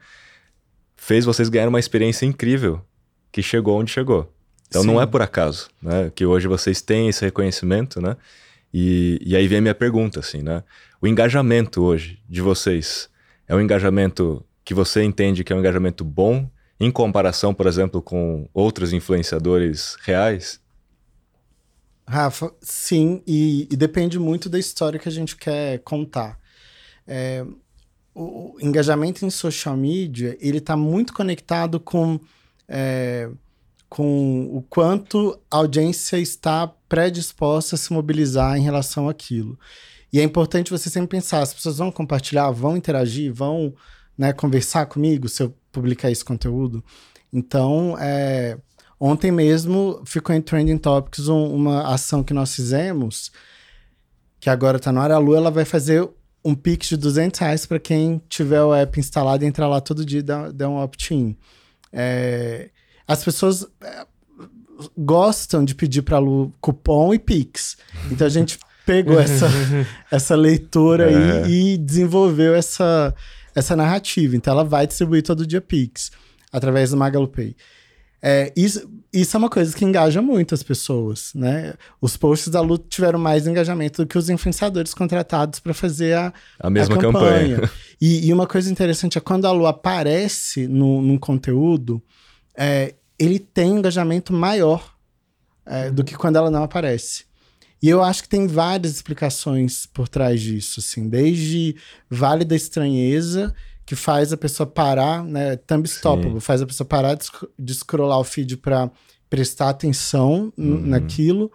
Fez vocês ganhar uma experiência incrível que chegou onde chegou. Então Sim. não é por acaso, né? Que hoje vocês têm esse reconhecimento, né? E, e aí vem a minha pergunta, assim, né? O engajamento hoje de vocês é um engajamento que você entende que é um engajamento bom em comparação, por exemplo, com outros influenciadores reais? Rafa, sim, e, e depende muito da história que a gente quer contar. É, o engajamento em social media, ele está muito conectado com, é, com o quanto a audiência está predisposta a se mobilizar em relação àquilo. E é importante você sempre pensar, as pessoas vão compartilhar, vão interagir, vão né, conversar comigo se eu publicar esse conteúdo. Então, é, ontem mesmo ficou em Trending Topics um, uma ação que nós fizemos, que agora está no ar. A Lu ela vai fazer um Pix de 200 reais para quem tiver o app instalado e entrar lá todo dia e dar, dar um opt-in. É, as pessoas é, gostam de pedir para Lu cupom e Pix. Então a gente <laughs> pegou essa, essa leitura é. aí e desenvolveu essa, essa narrativa. Então ela vai distribuir todo dia Pix através do MagaluPay. É, isso, isso é uma coisa que engaja muito as pessoas, né? Os posts da Lu tiveram mais engajamento do que os influenciadores contratados para fazer a, a mesma a campanha. campanha. <laughs> E, e, uma coisa interessante é quando a Lu aparece no, num conteúdo, é, ele tem um engajamento maior é, do que quando ela não aparece. E eu acho que tem várias explicações por trás disso, assim, desde Vale da Estranheza, que faz a pessoa parar, né, thumb stoppable, faz a pessoa parar de, scrollar o feed para prestar atenção uhum. naquilo,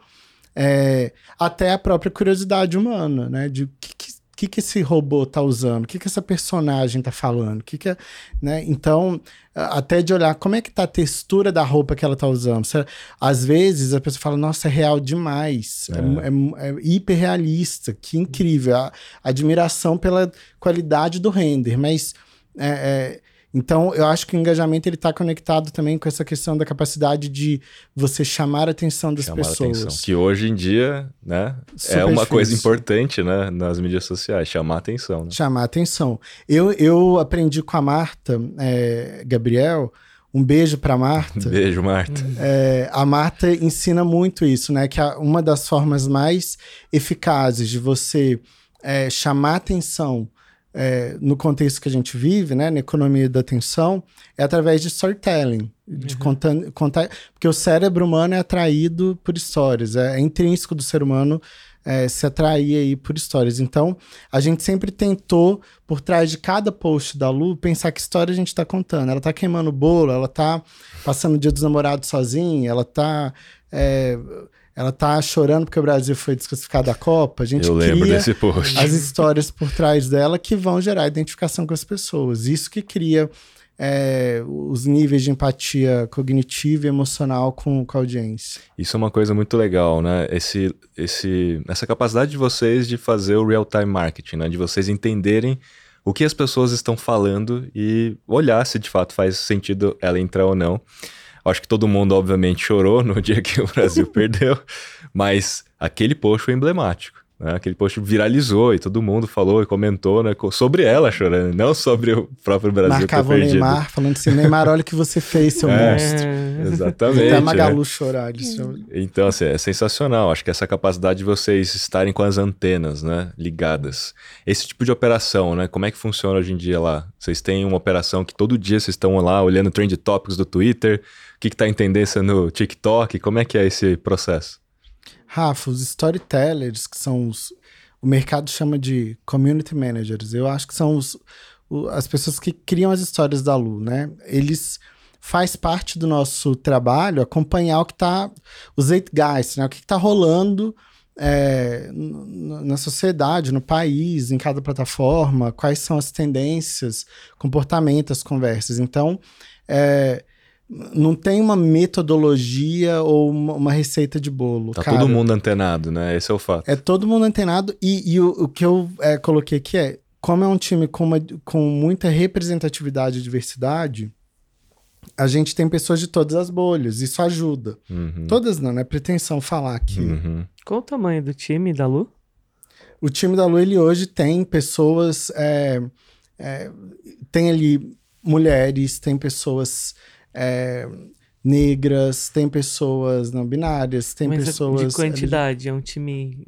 é, até a própria curiosidade humana, né, de o que, que que, que esse robô tá usando, o que, que essa personagem tá falando, o que, que é, né? Então, até de olhar como é que tá a textura da roupa que ela tá usando. Às vezes a pessoa fala, nossa, é real demais, é, é, é, é hiper realista, que incrível. A, a admiração pela qualidade do render, mas é, é então, eu acho que o engajamento ele está conectado também com essa questão da capacidade de você chamar a atenção das chamar pessoas. Atenção. Que hoje em dia, né, Super é uma difícil. coisa importante, né, nas mídias sociais, chamar a atenção. Né? Chamar a atenção. Eu, eu aprendi com a Marta, é, Gabriel, um beijo para Marta. <laughs> Beijo, Marta. É, a Marta ensina muito isso, né? Que uma das formas mais eficazes de você é, chamar atenção é, no contexto que a gente vive, né, na economia da atenção, é através de storytelling, de uhum. contar, contar, porque o cérebro humano é atraído por histórias, é, é intrínseco do ser humano é, se atrair aí por histórias. Então, a gente sempre tentou, por trás de cada post da Lu, pensar que história a gente está contando. Ela está queimando bolo, ela está passando o dia dos namorados sozinha, ela está é, ela tá chorando porque o Brasil foi desclassificado da Copa. A gente Eu lembro desse post. as histórias por trás dela que vão gerar identificação com as pessoas. Isso que cria é, os níveis de empatia cognitiva e emocional com, com a audiência. Isso é uma coisa muito legal, né? Esse, esse, essa capacidade de vocês de fazer o real-time marketing, né? De vocês entenderem o que as pessoas estão falando e olhar se de fato faz sentido ela entrar ou não. Acho que todo mundo, obviamente, chorou no <laughs> dia que o Brasil <laughs> perdeu, mas aquele post foi emblemático. Né? Aquele post viralizou e todo mundo falou e comentou né, sobre ela chorando, não sobre o próprio Brasil Marcava o Neymar, falando assim, Neymar, olha o que você fez, seu <laughs> é, monstro. Exatamente. Até a Magalu né? chorar. Disso. Então, assim, é sensacional. Acho que essa capacidade de vocês estarem com as antenas né, ligadas. Esse tipo de operação, né? Como é que funciona hoje em dia lá? Vocês têm uma operação que todo dia vocês estão lá olhando trend topics do Twitter, que está em tendência no TikTok, como é que é esse processo? Rafa, os storytellers, que são os. O mercado chama de community managers. Eu acho que são os, as pessoas que criam as histórias da Lu, né? Eles faz parte do nosso trabalho acompanhar o que tá. Os guys, né? O que, que tá rolando é, na sociedade, no país, em cada plataforma, quais são as tendências, comportamentos, as conversas. Então, é, não tem uma metodologia ou uma, uma receita de bolo. Tá cara. todo mundo antenado, né? Esse é o fato. É todo mundo antenado. E, e o, o, que eu é, coloquei aqui é: como é um time com, uma, com muita representatividade e diversidade, a gente tem pessoas de todas as bolhas. Isso ajuda. Uhum. Todas não, é pretensão falar aqui. Uhum. Qual o tamanho do time da Lu? O time da Lu, ele hoje tem pessoas. É, é, tem ali mulheres, tem pessoas é, negras, tem pessoas não binárias, tem Mas pessoas. De quantidade, é um time.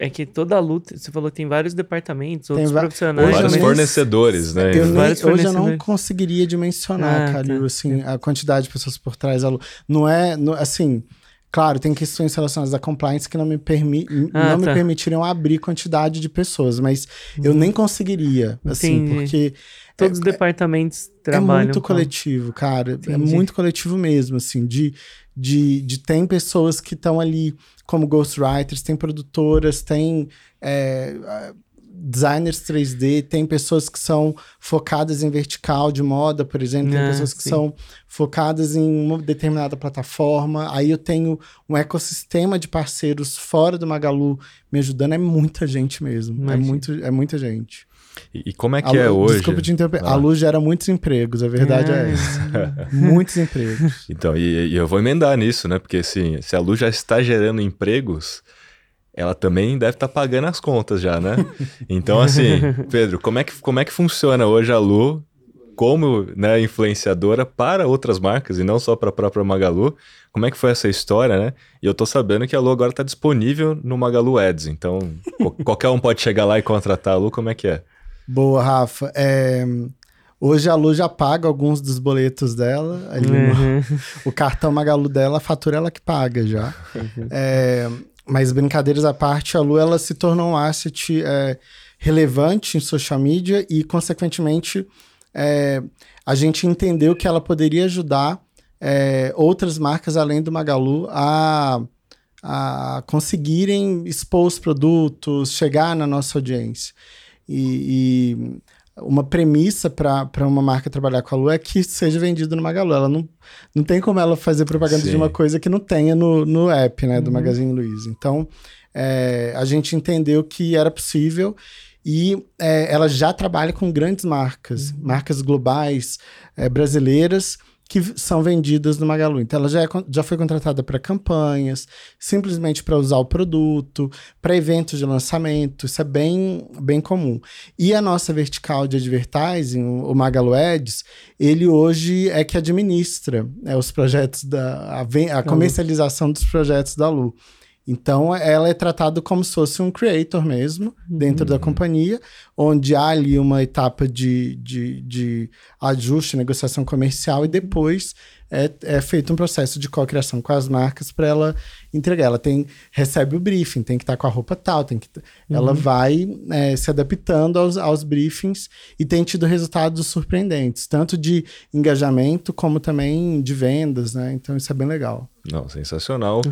É que toda a luta, você falou, tem vários departamentos, outros profissionais. Vários fornecedores, né? Eu nem, hoje eu não conseguiria dimensionar, ah, Calil, tá. assim, a quantidade de pessoas por trás da luta. Não é, não, assim, Claro, tem questões relacionadas à compliance que não me, permi ah, não tá. me permitiriam abrir quantidade de pessoas, mas hum. eu nem conseguiria, assim, Entendi. porque Todos os é, departamentos é trabalham. É muito com... coletivo, cara. É Entendi. É muito coletivo mesmo, assim, de, de, de tem pessoas que estão ali como ghostwriters, tem produtoras, tem é, designers 3D, tem pessoas que são focadas em vertical de moda, por exemplo, tem ah, pessoas que sim. são focadas em uma determinada plataforma. Aí eu tenho um ecossistema de parceiros fora do Magalu me ajudando. É muita gente mesmo. É, muito, é muita gente. E, e como é que a, é hoje? Desculpa te interromper. Ah. A luz gera muitos empregos, a verdade é, é essa. <laughs> muitos empregos. Então, e, e, eu vou emendar nisso, né? Porque assim, se a luz já está gerando empregos, ela também deve estar tá pagando as contas já, né? Então, assim, <laughs> Pedro, como é que, como é que funciona hoje a Lu como né, influenciadora para outras marcas e não só para a própria Magalu? Como é que foi essa história, né? E eu tô sabendo que a Lu agora está disponível no Magalu Ads, então qualquer um pode chegar lá e contratar a Lu, como é que é? Boa, Rafa. É... Hoje a Lu já paga alguns dos boletos dela. Ali uhum. no... <laughs> o cartão Magalu dela, a fatura ela que paga já. Uhum. É... Mas brincadeiras à parte, a Lu ela se tornou um asset é, relevante em social media e, consequentemente, é, a gente entendeu que ela poderia ajudar é, outras marcas além do Magalu a, a conseguirem expor os produtos, chegar na nossa audiência. E, e uma premissa para uma marca trabalhar com a Lu é que seja vendido no Magalu. Ela não, não tem como ela fazer propaganda Sim. de uma coisa que não tenha no, no app né, do uhum. Magazine Luiza. Então, é, a gente entendeu que era possível e é, ela já trabalha com grandes marcas, uhum. marcas globais, é, brasileiras, que são vendidas no Magalu. Então, ela já, é, já foi contratada para campanhas, simplesmente para usar o produto, para eventos de lançamento, isso é bem, bem comum. E a nossa vertical de advertising, o Magalu Ads, ele hoje é que administra né, os projetos da a, a comercialização dos projetos da Lu. Então, ela é tratada como se fosse um creator mesmo, dentro uhum. da companhia, onde há ali uma etapa de, de, de ajuste, negociação comercial, e depois é, é feito um processo de co-criação com as marcas para ela entregar. Ela tem, recebe o briefing, tem que estar tá com a roupa tal, tem que. Uhum. Ela vai é, se adaptando aos, aos briefings e tem tido resultados surpreendentes, tanto de engajamento como também de vendas, né? Então isso é bem legal. Não, sensacional.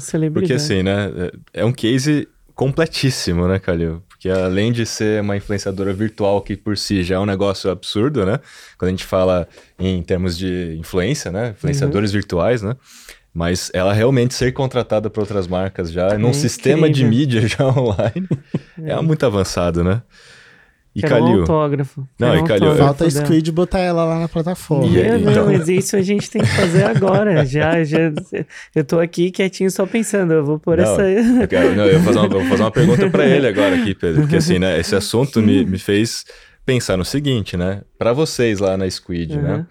Porque assim, né? É, é um case completíssimo, né, Calil? Porque além de ser uma influenciadora virtual, que por si já é um negócio absurdo, né? Quando a gente fala em termos de influência, né? Influenciadores uhum. virtuais, né? Mas ela realmente ser contratada por outras marcas já, é num incrível. sistema de mídia <laughs> já online, é. é muito avançado, né? E Quero Calil? um autógrafo. Não, e Calil. Falta a Squid botar ela lá na plataforma. E, é, então... mas isso a gente tem que fazer agora. <laughs> já, já, eu tô aqui quietinho só pensando, eu vou pôr não, essa... Eu, quero, não, eu vou fazer, uma, vou fazer uma pergunta para ele agora aqui, Pedro. Porque assim, né, esse assunto me, me fez pensar no seguinte, né? Para vocês lá na Squid, uhum. né?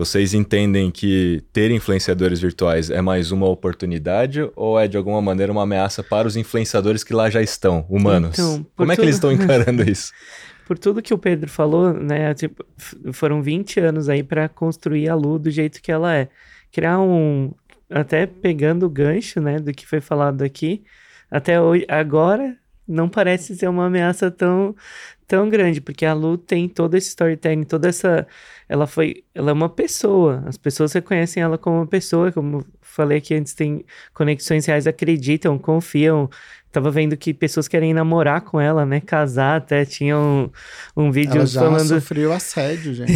Vocês entendem que ter influenciadores virtuais é mais uma oportunidade ou é de alguma maneira uma ameaça para os influenciadores que lá já estão, humanos? Então, Como é que eles estão encarando isso? <laughs> por tudo que o Pedro falou, né? Tipo, foram 20 anos aí para construir a Lu do jeito que ela é. Criar um. Até pegando o gancho, né, do que foi falado aqui, até hoje, agora não parece ser uma ameaça tão, tão grande, porque a Lu tem todo esse storytelling, toda essa. Ela foi. Ela é uma pessoa. As pessoas reconhecem ela como uma pessoa, como falei aqui antes, tem conexões reais, acreditam, confiam. Tava vendo que pessoas querem namorar com ela, né? Casar até. Tinha um, um vídeo ela já falando. <laughs> sofreu assédio, gente.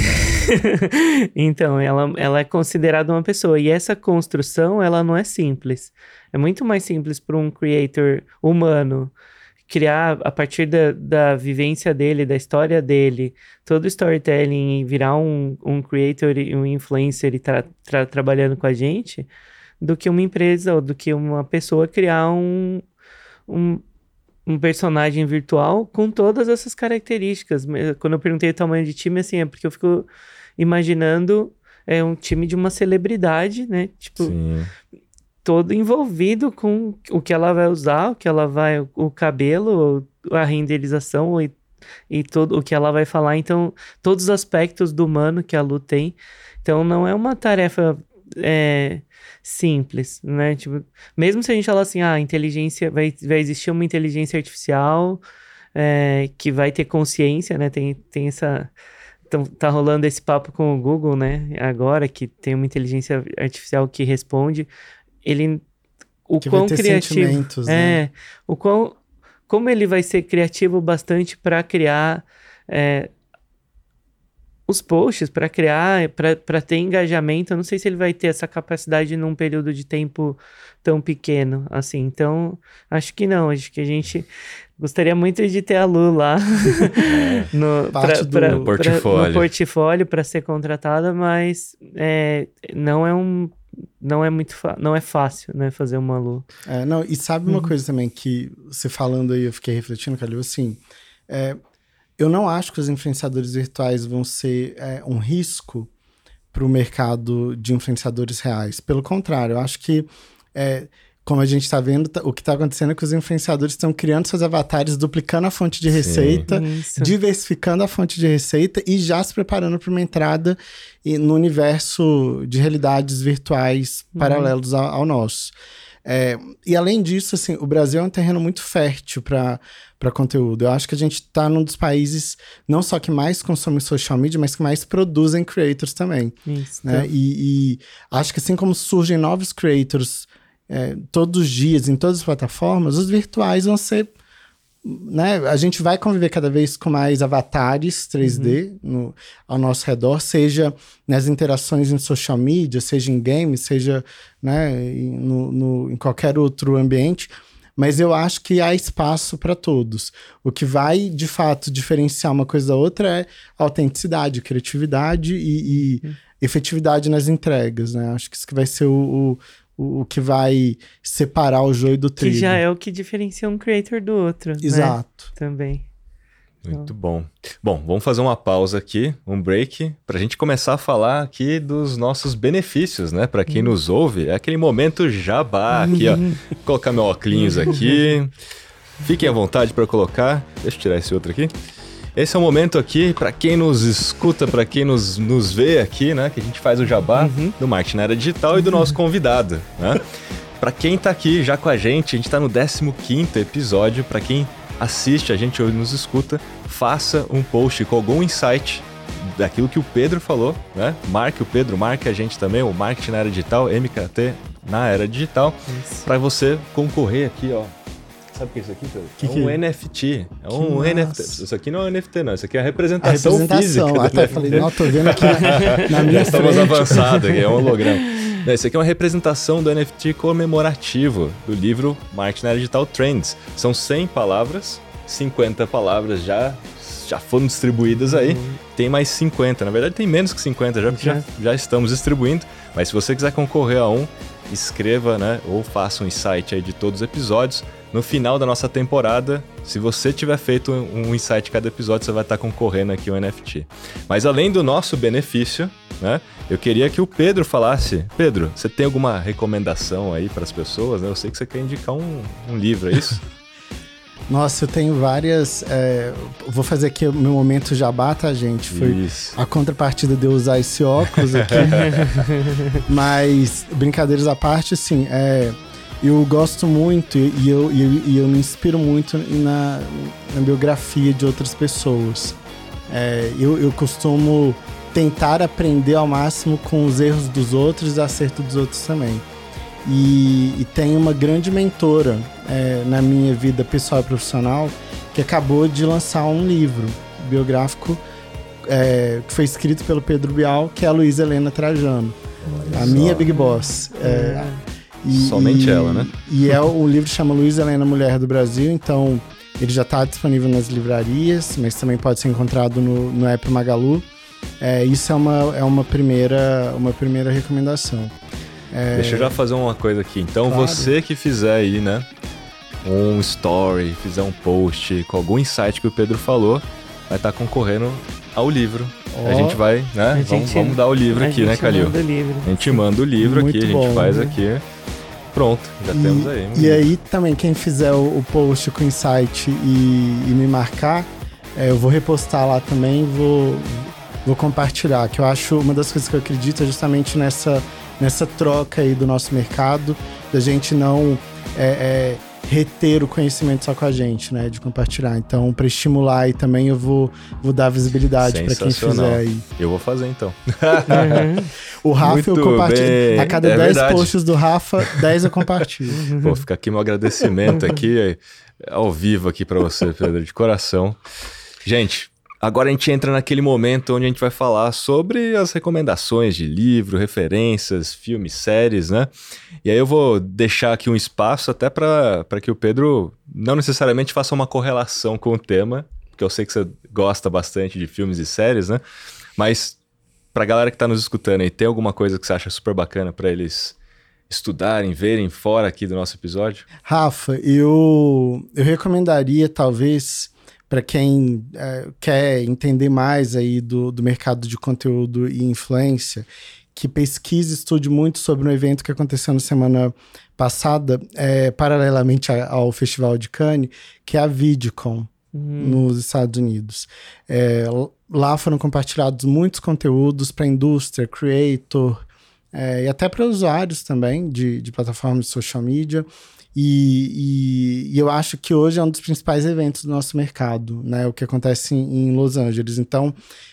então, ela, ela é considerada uma pessoa. E essa construção, ela não é simples. É muito mais simples para um creator humano criar a partir da, da vivência dele, da história dele, todo o storytelling e virar um, um creator e um influencer e tra, tra, trabalhando com a gente, do que uma empresa ou do que uma pessoa criar um, um, um personagem virtual com todas essas características. Quando eu perguntei o tamanho de time, assim, é porque eu fico imaginando é um time de uma celebridade, né? Tipo, Sim todo envolvido com o que ela vai usar, o que ela vai, o cabelo, a renderização e, e todo o que ela vai falar. Então, todos os aspectos do humano que a Lu tem. Então, não é uma tarefa é, simples, né? Tipo, mesmo se a gente falar assim, ah, inteligência, vai, vai existir uma inteligência artificial é, que vai ter consciência, né? Tem, tem essa então, tá rolando esse papo com o Google, né? Agora que tem uma inteligência artificial que responde ele o que quão criativo é, né? o quão como ele vai ser criativo bastante para criar é, os posts, para criar, para ter engajamento. Eu não sei se ele vai ter essa capacidade num período de tempo tão pequeno assim. Então, acho que não. Acho que a gente gostaria muito de ter a Lu lá é, <laughs> no, pra, pra, no portfólio, portfólio para ser contratada, mas é, não é um não é muito não é fácil, né, fazer uma Lu. É, não, e sabe uma uhum. coisa também que você falando aí, eu fiquei refletindo, Calil, assim, é, eu não acho que os influenciadores virtuais vão ser é, um risco para o mercado de influenciadores reais. Pelo contrário, eu acho que é, como a gente está vendo, tá, o que está acontecendo é que os influenciadores estão criando seus avatares, duplicando a fonte de receita, Sim, diversificando a fonte de receita e já se preparando para uma entrada no universo de realidades virtuais uhum. paralelos ao, ao nosso. É, e além disso, assim, o Brasil é um terreno muito fértil para conteúdo. Eu acho que a gente está num dos países não só que mais consome social media, mas que mais produzem creators também. Isso. Né? E, e acho que assim como surgem novos creators é, todos os dias, em todas as plataformas, os virtuais vão ser. Né? A gente vai conviver cada vez com mais avatares 3D uhum. no, ao nosso redor, seja nas interações em social media, seja em games, seja né, no, no, em qualquer outro ambiente. Mas eu acho que há espaço para todos. O que vai, de fato, diferenciar uma coisa da outra é autenticidade, criatividade e, e uhum. efetividade nas entregas. Né? Acho que isso que vai ser o, o o, o, que vai separar o joio do trigo. Que já é o que diferencia um creator do outro. Né? Exato. Né? Também. Muito bom. Bom, vamos fazer uma pausa aqui, um break, para a gente começar a falar aqui dos nossos benefícios, né? Para quem hum. nos ouve, é aquele momento jabá aqui, ó. Vou <laughs> colocar meu óculos aqui. Fiquem à vontade para colocar. Deixa eu tirar esse outro aqui. Esse é o momento aqui, para quem nos escuta, para quem nos, nos vê aqui, né? Que a gente faz o jabá uhum. do Marketing na Era Digital e do nosso convidado, né? para quem tá aqui já com a gente, a gente tá no 15 episódio. Para quem assiste a gente ou nos escuta, faça um post com algum insight daquilo que o Pedro falou, né? Marque o Pedro, marque a gente também, o Marketing na Era Digital, MKT na Era Digital, para você concorrer aqui, ó, Sabe o que é isso aqui, Pedro? Que é um que... É? NFT. É um que NFT. Massa. Isso aqui não é um NFT, não. Isso aqui é a representação, a representação. física. Até falei, não, tô vendo aqui na, <laughs> na minha Já estamos avançados aqui, é um holograma. <laughs> Isso aqui é uma representação do NFT comemorativo do livro Marketing Digital Trends. São 100 palavras, 50 palavras já já foram distribuídas aí. Uhum. Tem mais 50, na verdade tem menos que 50, já, já, já estamos distribuindo. Mas se você quiser concorrer a um, escreva, né, ou faça um insight aí de todos os episódios. No final da nossa temporada, se você tiver feito um insight cada episódio, você vai estar concorrendo aqui ao NFT. Mas além do nosso benefício, né, eu queria que o Pedro falasse. Pedro, você tem alguma recomendação aí para as pessoas? Né? Eu sei que você quer indicar um, um livro, é isso? <laughs> Nossa, eu tenho várias. É, vou fazer aqui o meu momento jabá, tá, gente? Foi Isso. a contrapartida de eu usar esse óculos aqui. <laughs> Mas, brincadeiras à parte, sim. É, eu gosto muito e eu, e e eu me inspiro muito na, na biografia de outras pessoas. É, eu, eu costumo tentar aprender ao máximo com os erros dos outros e acertos dos outros também. E, e tem uma grande mentora é, na minha vida pessoal e profissional que acabou de lançar um livro biográfico é, que foi escrito pelo Pedro Bial, que é a Luísa Helena Trajano, Olha a só. minha Big Boss. É, é, e, Somente e, ela, né? E é o livro chama Luísa Helena Mulher do Brasil, então ele já está disponível nas livrarias, mas também pode ser encontrado no, no app Magalu. É, isso é uma, é uma, primeira, uma primeira recomendação. É... Deixa eu já fazer uma coisa aqui. Então, claro. você que fizer aí, né? Um story, fizer um post com algum insight que o Pedro falou, vai estar tá concorrendo ao livro. Oh, a gente vai, né? Gente, vamos, vamos, dar o livro aqui, né, Calil? A gente manda o livro aqui, bom, a gente faz né? aqui. Pronto, já e, temos aí. E aí também, quem fizer o, o post com insight e, e me marcar, é, eu vou repostar lá também, vou, vou compartilhar. Que eu acho uma das coisas que eu acredito é justamente nessa nessa troca aí do nosso mercado, da gente não é, é, reter o conhecimento só com a gente, né? De compartilhar. Então, para estimular aí também, eu vou, vou dar visibilidade para quem fizer aí. Eu vou fazer então. Uhum. <laughs> o Rafa Muito eu compartilho. Bem. A cada é 10 verdade. posts do Rafa, 10 eu compartilho. <laughs> Vou ficar aqui meu agradecimento aqui, ao vivo aqui para você, Pedro, de coração. Gente, Agora a gente entra naquele momento onde a gente vai falar sobre as recomendações de livro, referências, filmes, séries, né? E aí eu vou deixar aqui um espaço até para que o Pedro não necessariamente faça uma correlação com o tema, porque eu sei que você gosta bastante de filmes e séries, né? Mas pra galera que tá nos escutando aí, tem alguma coisa que você acha super bacana para eles estudarem, verem fora aqui do nosso episódio? Rafa, eu, eu recomendaria talvez para quem é, quer entender mais aí do, do mercado de conteúdo e influência, que pesquise, estude muito sobre um evento que aconteceu na semana passada, é, paralelamente ao Festival de Cannes, que é a VidCon, uhum. nos Estados Unidos. É, lá foram compartilhados muitos conteúdos para indústria, creator, é, e até para usuários também de, de plataformas de social media. E, e, e, eu acho que hoje é um dos principais eventos do nosso mercado, né? O que acontece em, em, Los Angeles. Então,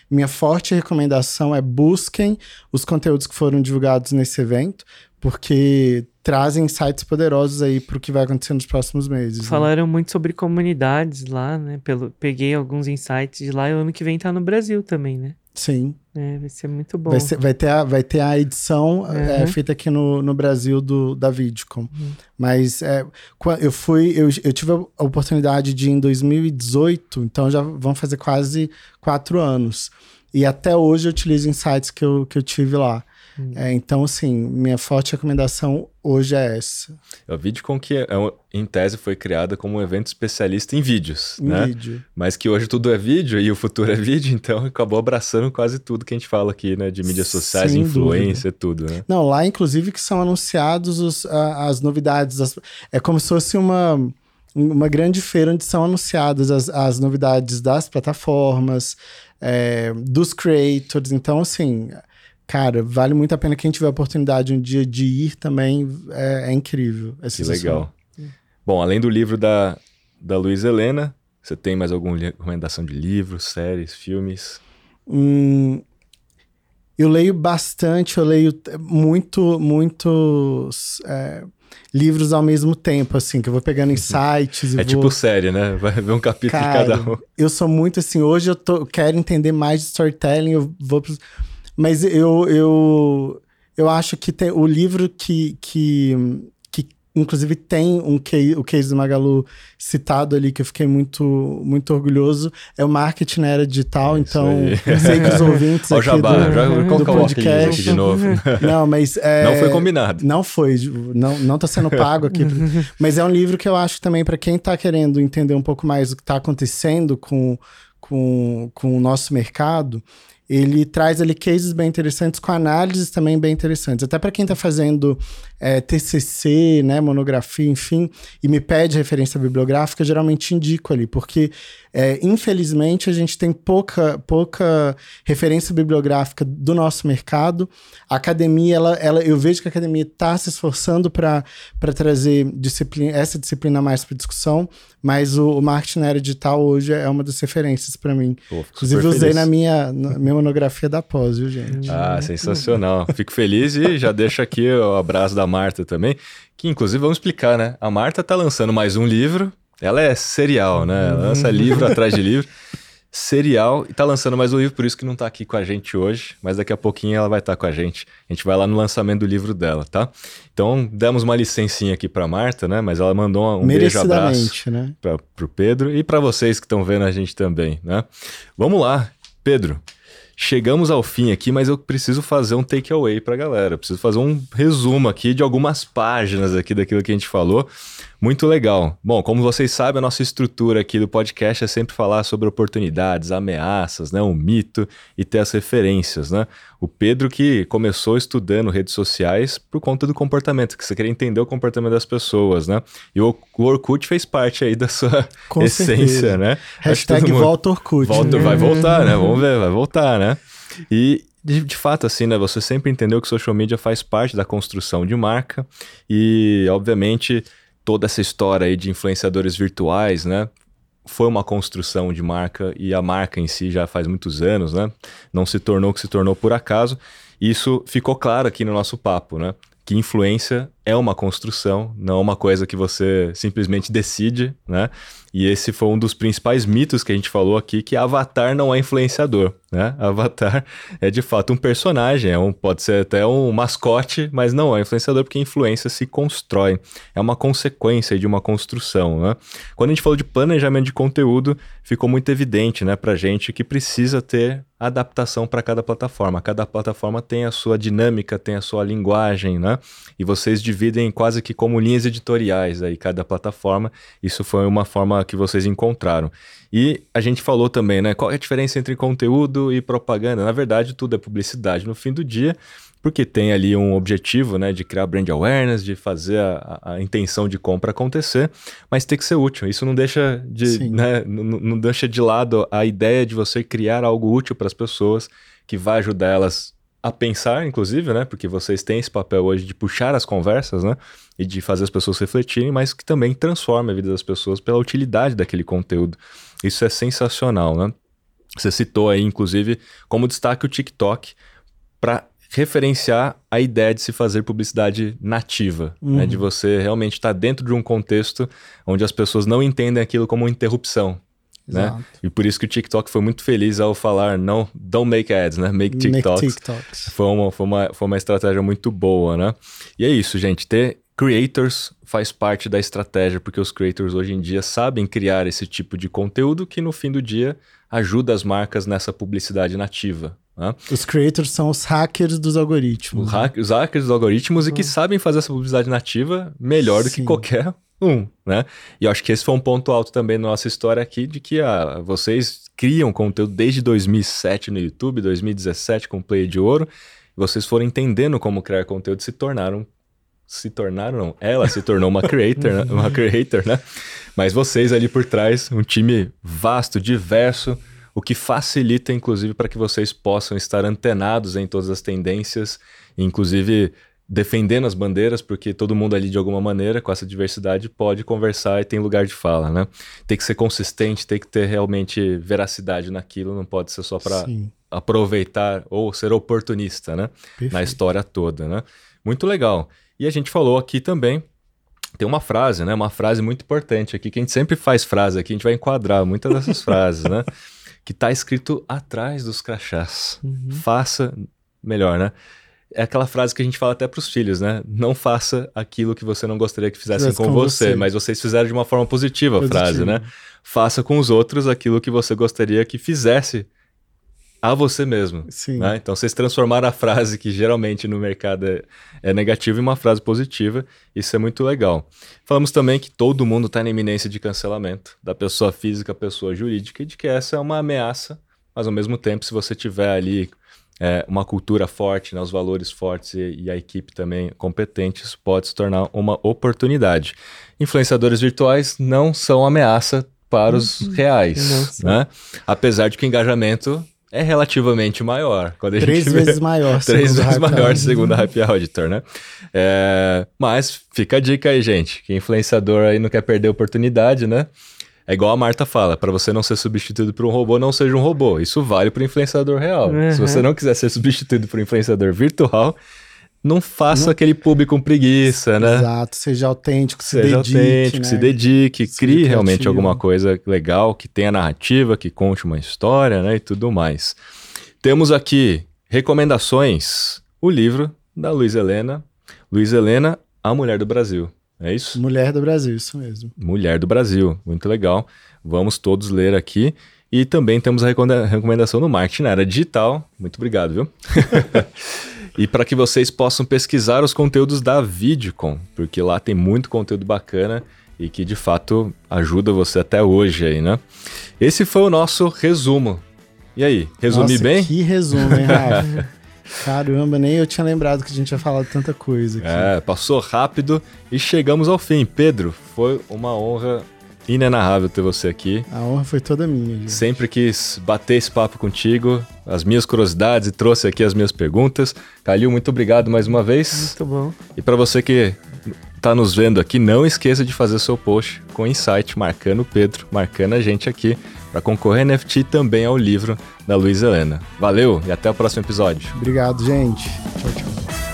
minha forte recomendação é busquem os conteúdos que foram divulgados nesse evento, porque trazem insights poderosos aí para o que vai acontecer nos próximos meses. Né? Falaram né? muito sobre comunidades lá, né? Pelo, peguei alguns insights de lá e o ano que vem tá no Brasil também, né? Sim. É, vai ser muito bom. Vai, ser, vai, ter, a, vai ter a edição uhum. é, feita aqui no, no Brasil do, da Vidcom. Uhum. Mas é, eu fui, eu, eu tive a oportunidade de ir em 2018, então já vão fazer quase quatro anos. E até hoje eu utilizo insights que eu, que eu tive lá. Hum. É, então, assim, minha forte recomendação hoje é essa. É o VidCon que, é, em tese, foi criada como um evento especialista em vídeos, em né? Vídeo. Mas que hoje tudo é vídeo e o futuro é vídeo, então <laughs> acabou abraçando quase tudo que a gente fala aqui, né? De mídias sociais, Sem influência, dúvida. tudo, né? Não, lá, inclusive, que são anunciados os, a, as novidades. As, é como se fosse uma uma grande feira onde são anunciadas as, as novidades das plataformas, é, dos creators. Então, assim, cara, vale muito a pena quem tiver a oportunidade um dia de ir também. É, é incrível. É que legal. Bom, além do livro da, da Luiz Helena, você tem mais alguma recomendação de livros, séries, filmes? Hum, eu leio bastante, eu leio muito, muitos é, livros ao mesmo tempo, assim, que eu vou pegando insights. é vou... tipo série, né? <laughs> Vai ver um capítulo Cara, de cada um. Eu sou muito assim, hoje eu tô, quero entender mais de storytelling, eu vou. Mas eu, eu, eu acho que tem, o livro que, que, que inclusive tem um case, o case do Magalu citado ali que eu fiquei muito muito orgulhoso é o marketing na era digital. Então sei que os <laughs> ouvintes aqui Jabá, do, já, do podcast. de novo? <laughs> <laughs> Não mas é, não foi combinado. não foi não não tá sendo pago aqui. Mas é um livro que eu acho também para quem tá querendo entender um pouco mais o que tá acontecendo com com, com o nosso mercado ele traz ali cases bem interessantes com análises também bem interessantes. Até para quem está fazendo é, TCC, né, monografia, enfim, e me pede referência bibliográfica, geralmente indico ali, porque é, infelizmente a gente tem pouca, pouca referência bibliográfica do nosso mercado. A academia, ela, ela, eu vejo que a academia está se esforçando para trazer disciplina, essa disciplina mais para discussão, mas o, o marketing na era digital hoje é uma das referências para mim. Pô, Inclusive, usei feliz. na minha, na minha monografia da pós, viu, gente? Ah, sensacional. Fico feliz e já deixo aqui o abraço da Marta também, que inclusive vamos explicar, né? A Marta tá lançando mais um livro, ela é serial, né? Ela lança livro atrás de livro. Serial e tá lançando mais um livro, por isso que não tá aqui com a gente hoje, mas daqui a pouquinho ela vai estar tá com a gente. A gente vai lá no lançamento do livro dela, tá? Então, demos uma licencinha aqui para Marta, né? Mas ela mandou um beijo abraço né? para pro Pedro e para vocês que estão vendo a gente também, né? Vamos lá, Pedro. Chegamos ao fim aqui, mas eu preciso fazer um takeaway para a galera. Preciso fazer um resumo aqui de algumas páginas aqui daquilo que a gente falou. Muito legal. Bom, como vocês sabem, a nossa estrutura aqui do podcast é sempre falar sobre oportunidades, ameaças, né, um mito e ter as referências, né? O Pedro que começou estudando redes sociais por conta do comportamento, que você queria entender o comportamento das pessoas, né? E o, Orkut fez parte aí da sua Com <laughs> essência, certeza. né? Hashtag volta Orkut. Volta, né? Vai voltar, né? Vamos ver, vai voltar, né? E de, de, fato, assim, né? Você sempre entendeu que social media faz parte da construção de marca e, obviamente, toda essa história aí de influenciadores virtuais, né? Foi uma construção de marca e a marca em si já faz muitos anos, né? Não se tornou o que se tornou por acaso. Isso ficou claro aqui no nosso papo, né? Que influência é uma construção, não é uma coisa que você simplesmente decide, né? E esse foi um dos principais mitos que a gente falou aqui, que Avatar não é influenciador, né? Avatar é de fato um personagem, é um, pode ser até um mascote, mas não é influenciador porque a influência se constrói, é uma consequência de uma construção, né? Quando a gente falou de planejamento de conteúdo, ficou muito evidente, né, pra gente que precisa ter adaptação para cada plataforma. Cada plataforma tem a sua dinâmica, tem a sua linguagem, né? E vocês dividem quase que como linhas editoriais aí cada plataforma. Isso foi uma forma que vocês encontraram. E a gente falou também, né? Qual é a diferença entre conteúdo e propaganda? Na verdade, tudo é publicidade no fim do dia, porque tem ali um objetivo, né, de criar brand awareness, de fazer a, a intenção de compra acontecer, mas tem que ser útil. Isso não deixa de, né, não, não deixa de lado a ideia de você criar algo útil para as pessoas que vai ajudar elas a pensar, inclusive, né? Porque vocês têm esse papel hoje de puxar as conversas, né? E de fazer as pessoas refletirem, mas que também transforma a vida das pessoas pela utilidade daquele conteúdo. Isso é sensacional, né? Você citou aí, inclusive, como destaque o TikTok para referenciar a ideia de se fazer publicidade nativa, uhum. né? De você realmente estar tá dentro de um contexto onde as pessoas não entendem aquilo como uma interrupção, né? E por isso que o TikTok foi muito feliz ao falar não, don't make ads, né? Make TikToks. Make TikToks. Foi, uma, foi, uma, foi uma estratégia muito boa, né? E é isso, gente. Ter creators faz parte da estratégia, porque os creators hoje em dia sabem criar esse tipo de conteúdo que no fim do dia ajuda as marcas nessa publicidade nativa. Né? Os creators são os hackers dos algoritmos. Os, hack, os hackers dos algoritmos uhum. e que sabem fazer essa publicidade nativa melhor Sim. do que qualquer um, né? E eu acho que esse foi um ponto alto também na nossa história aqui, de que ah, vocês criam conteúdo desde 2007 no YouTube, 2017 com Play de Ouro, e vocês foram entendendo como criar conteúdo se tornaram se tornaram, não, ela se tornou uma creator, né? uma creator, né? Mas vocês ali por trás, um time vasto, diverso, o que facilita inclusive para que vocês possam estar antenados em todas as tendências, inclusive defendendo as bandeiras, porque todo mundo ali, de alguma maneira, com essa diversidade, pode conversar e tem lugar de fala, né? Tem que ser consistente, tem que ter realmente veracidade naquilo, não pode ser só para aproveitar ou ser oportunista, né? Perfeito. Na história toda, né? Muito legal. E a gente falou aqui também tem uma frase, né? Uma frase muito importante aqui, que a gente sempre faz frase aqui, a gente vai enquadrar muitas dessas <laughs> frases, né? Que está escrito atrás dos crachás. Uhum. Faça melhor, né? É aquela frase que a gente fala até para os filhos, né? Não faça aquilo que você não gostaria que fizessem com, com você, você, mas vocês fizeram de uma forma positiva a frase, né? Faça com os outros aquilo que você gostaria que fizesse a você mesmo. Sim. Né? Então vocês transformaram a frase que geralmente no mercado é, é negativa em uma frase positiva. Isso é muito legal. Falamos também que todo mundo está na iminência de cancelamento, da pessoa física à pessoa jurídica, e de que essa é uma ameaça, mas ao mesmo tempo, se você tiver ali é, uma cultura forte, né, os valores fortes e, e, a equipe também competente, isso pode se tornar uma oportunidade. Influenciadores virtuais não são ameaça para os uhum. reais, né? Apesar de que o engajamento é relativamente maior. Quando a três gente vezes vê, maior. Três vezes maior, <laughs> segundo a Happy Auditor, né? É, mas fica a dica aí, gente. Que influenciador aí não quer perder a oportunidade, né? É igual a Marta fala, para você não ser substituído por um robô, não seja um robô. Isso vale para o influenciador real. Uhum. Se você não quiser ser substituído por um influenciador virtual, não faça não... aquele público com preguiça, né? Exato, seja autêntico, se seja dedique. autêntico, né? se dedique, se crie realmente alguma coisa legal, que tenha narrativa, que conte uma história, né? E tudo mais. Temos aqui recomendações. O livro da Luiz Helena. Luiz Helena, A Mulher do Brasil. É isso? Mulher do Brasil, isso mesmo. Mulher do Brasil, muito legal. Vamos todos ler aqui. E também temos a recomendação no marketing na área digital. Muito obrigado, viu? <laughs> e para que vocês possam pesquisar os conteúdos da Vidcom, porque lá tem muito conteúdo bacana e que de fato ajuda você até hoje aí, né? Esse foi o nosso resumo. E aí, resumi Nossa, bem? Que resumo, hein, Rafa? <laughs> Caramba, nem eu tinha lembrado que a gente tinha falado tanta coisa aqui. É, passou rápido e chegamos ao fim. Pedro, foi uma honra inenarrável ter você aqui. A honra foi toda minha. Gente. Sempre quis bater esse papo contigo, as minhas curiosidades e trouxe aqui as minhas perguntas. Calil, muito obrigado mais uma vez. Muito bom. E para você que está nos vendo aqui, não esqueça de fazer seu post com insight, marcando o Pedro, marcando a gente aqui, para concorrer NFT também ao livro da Luiz Helena. Valeu e até o próximo episódio. Obrigado, gente. Tchau, tchau.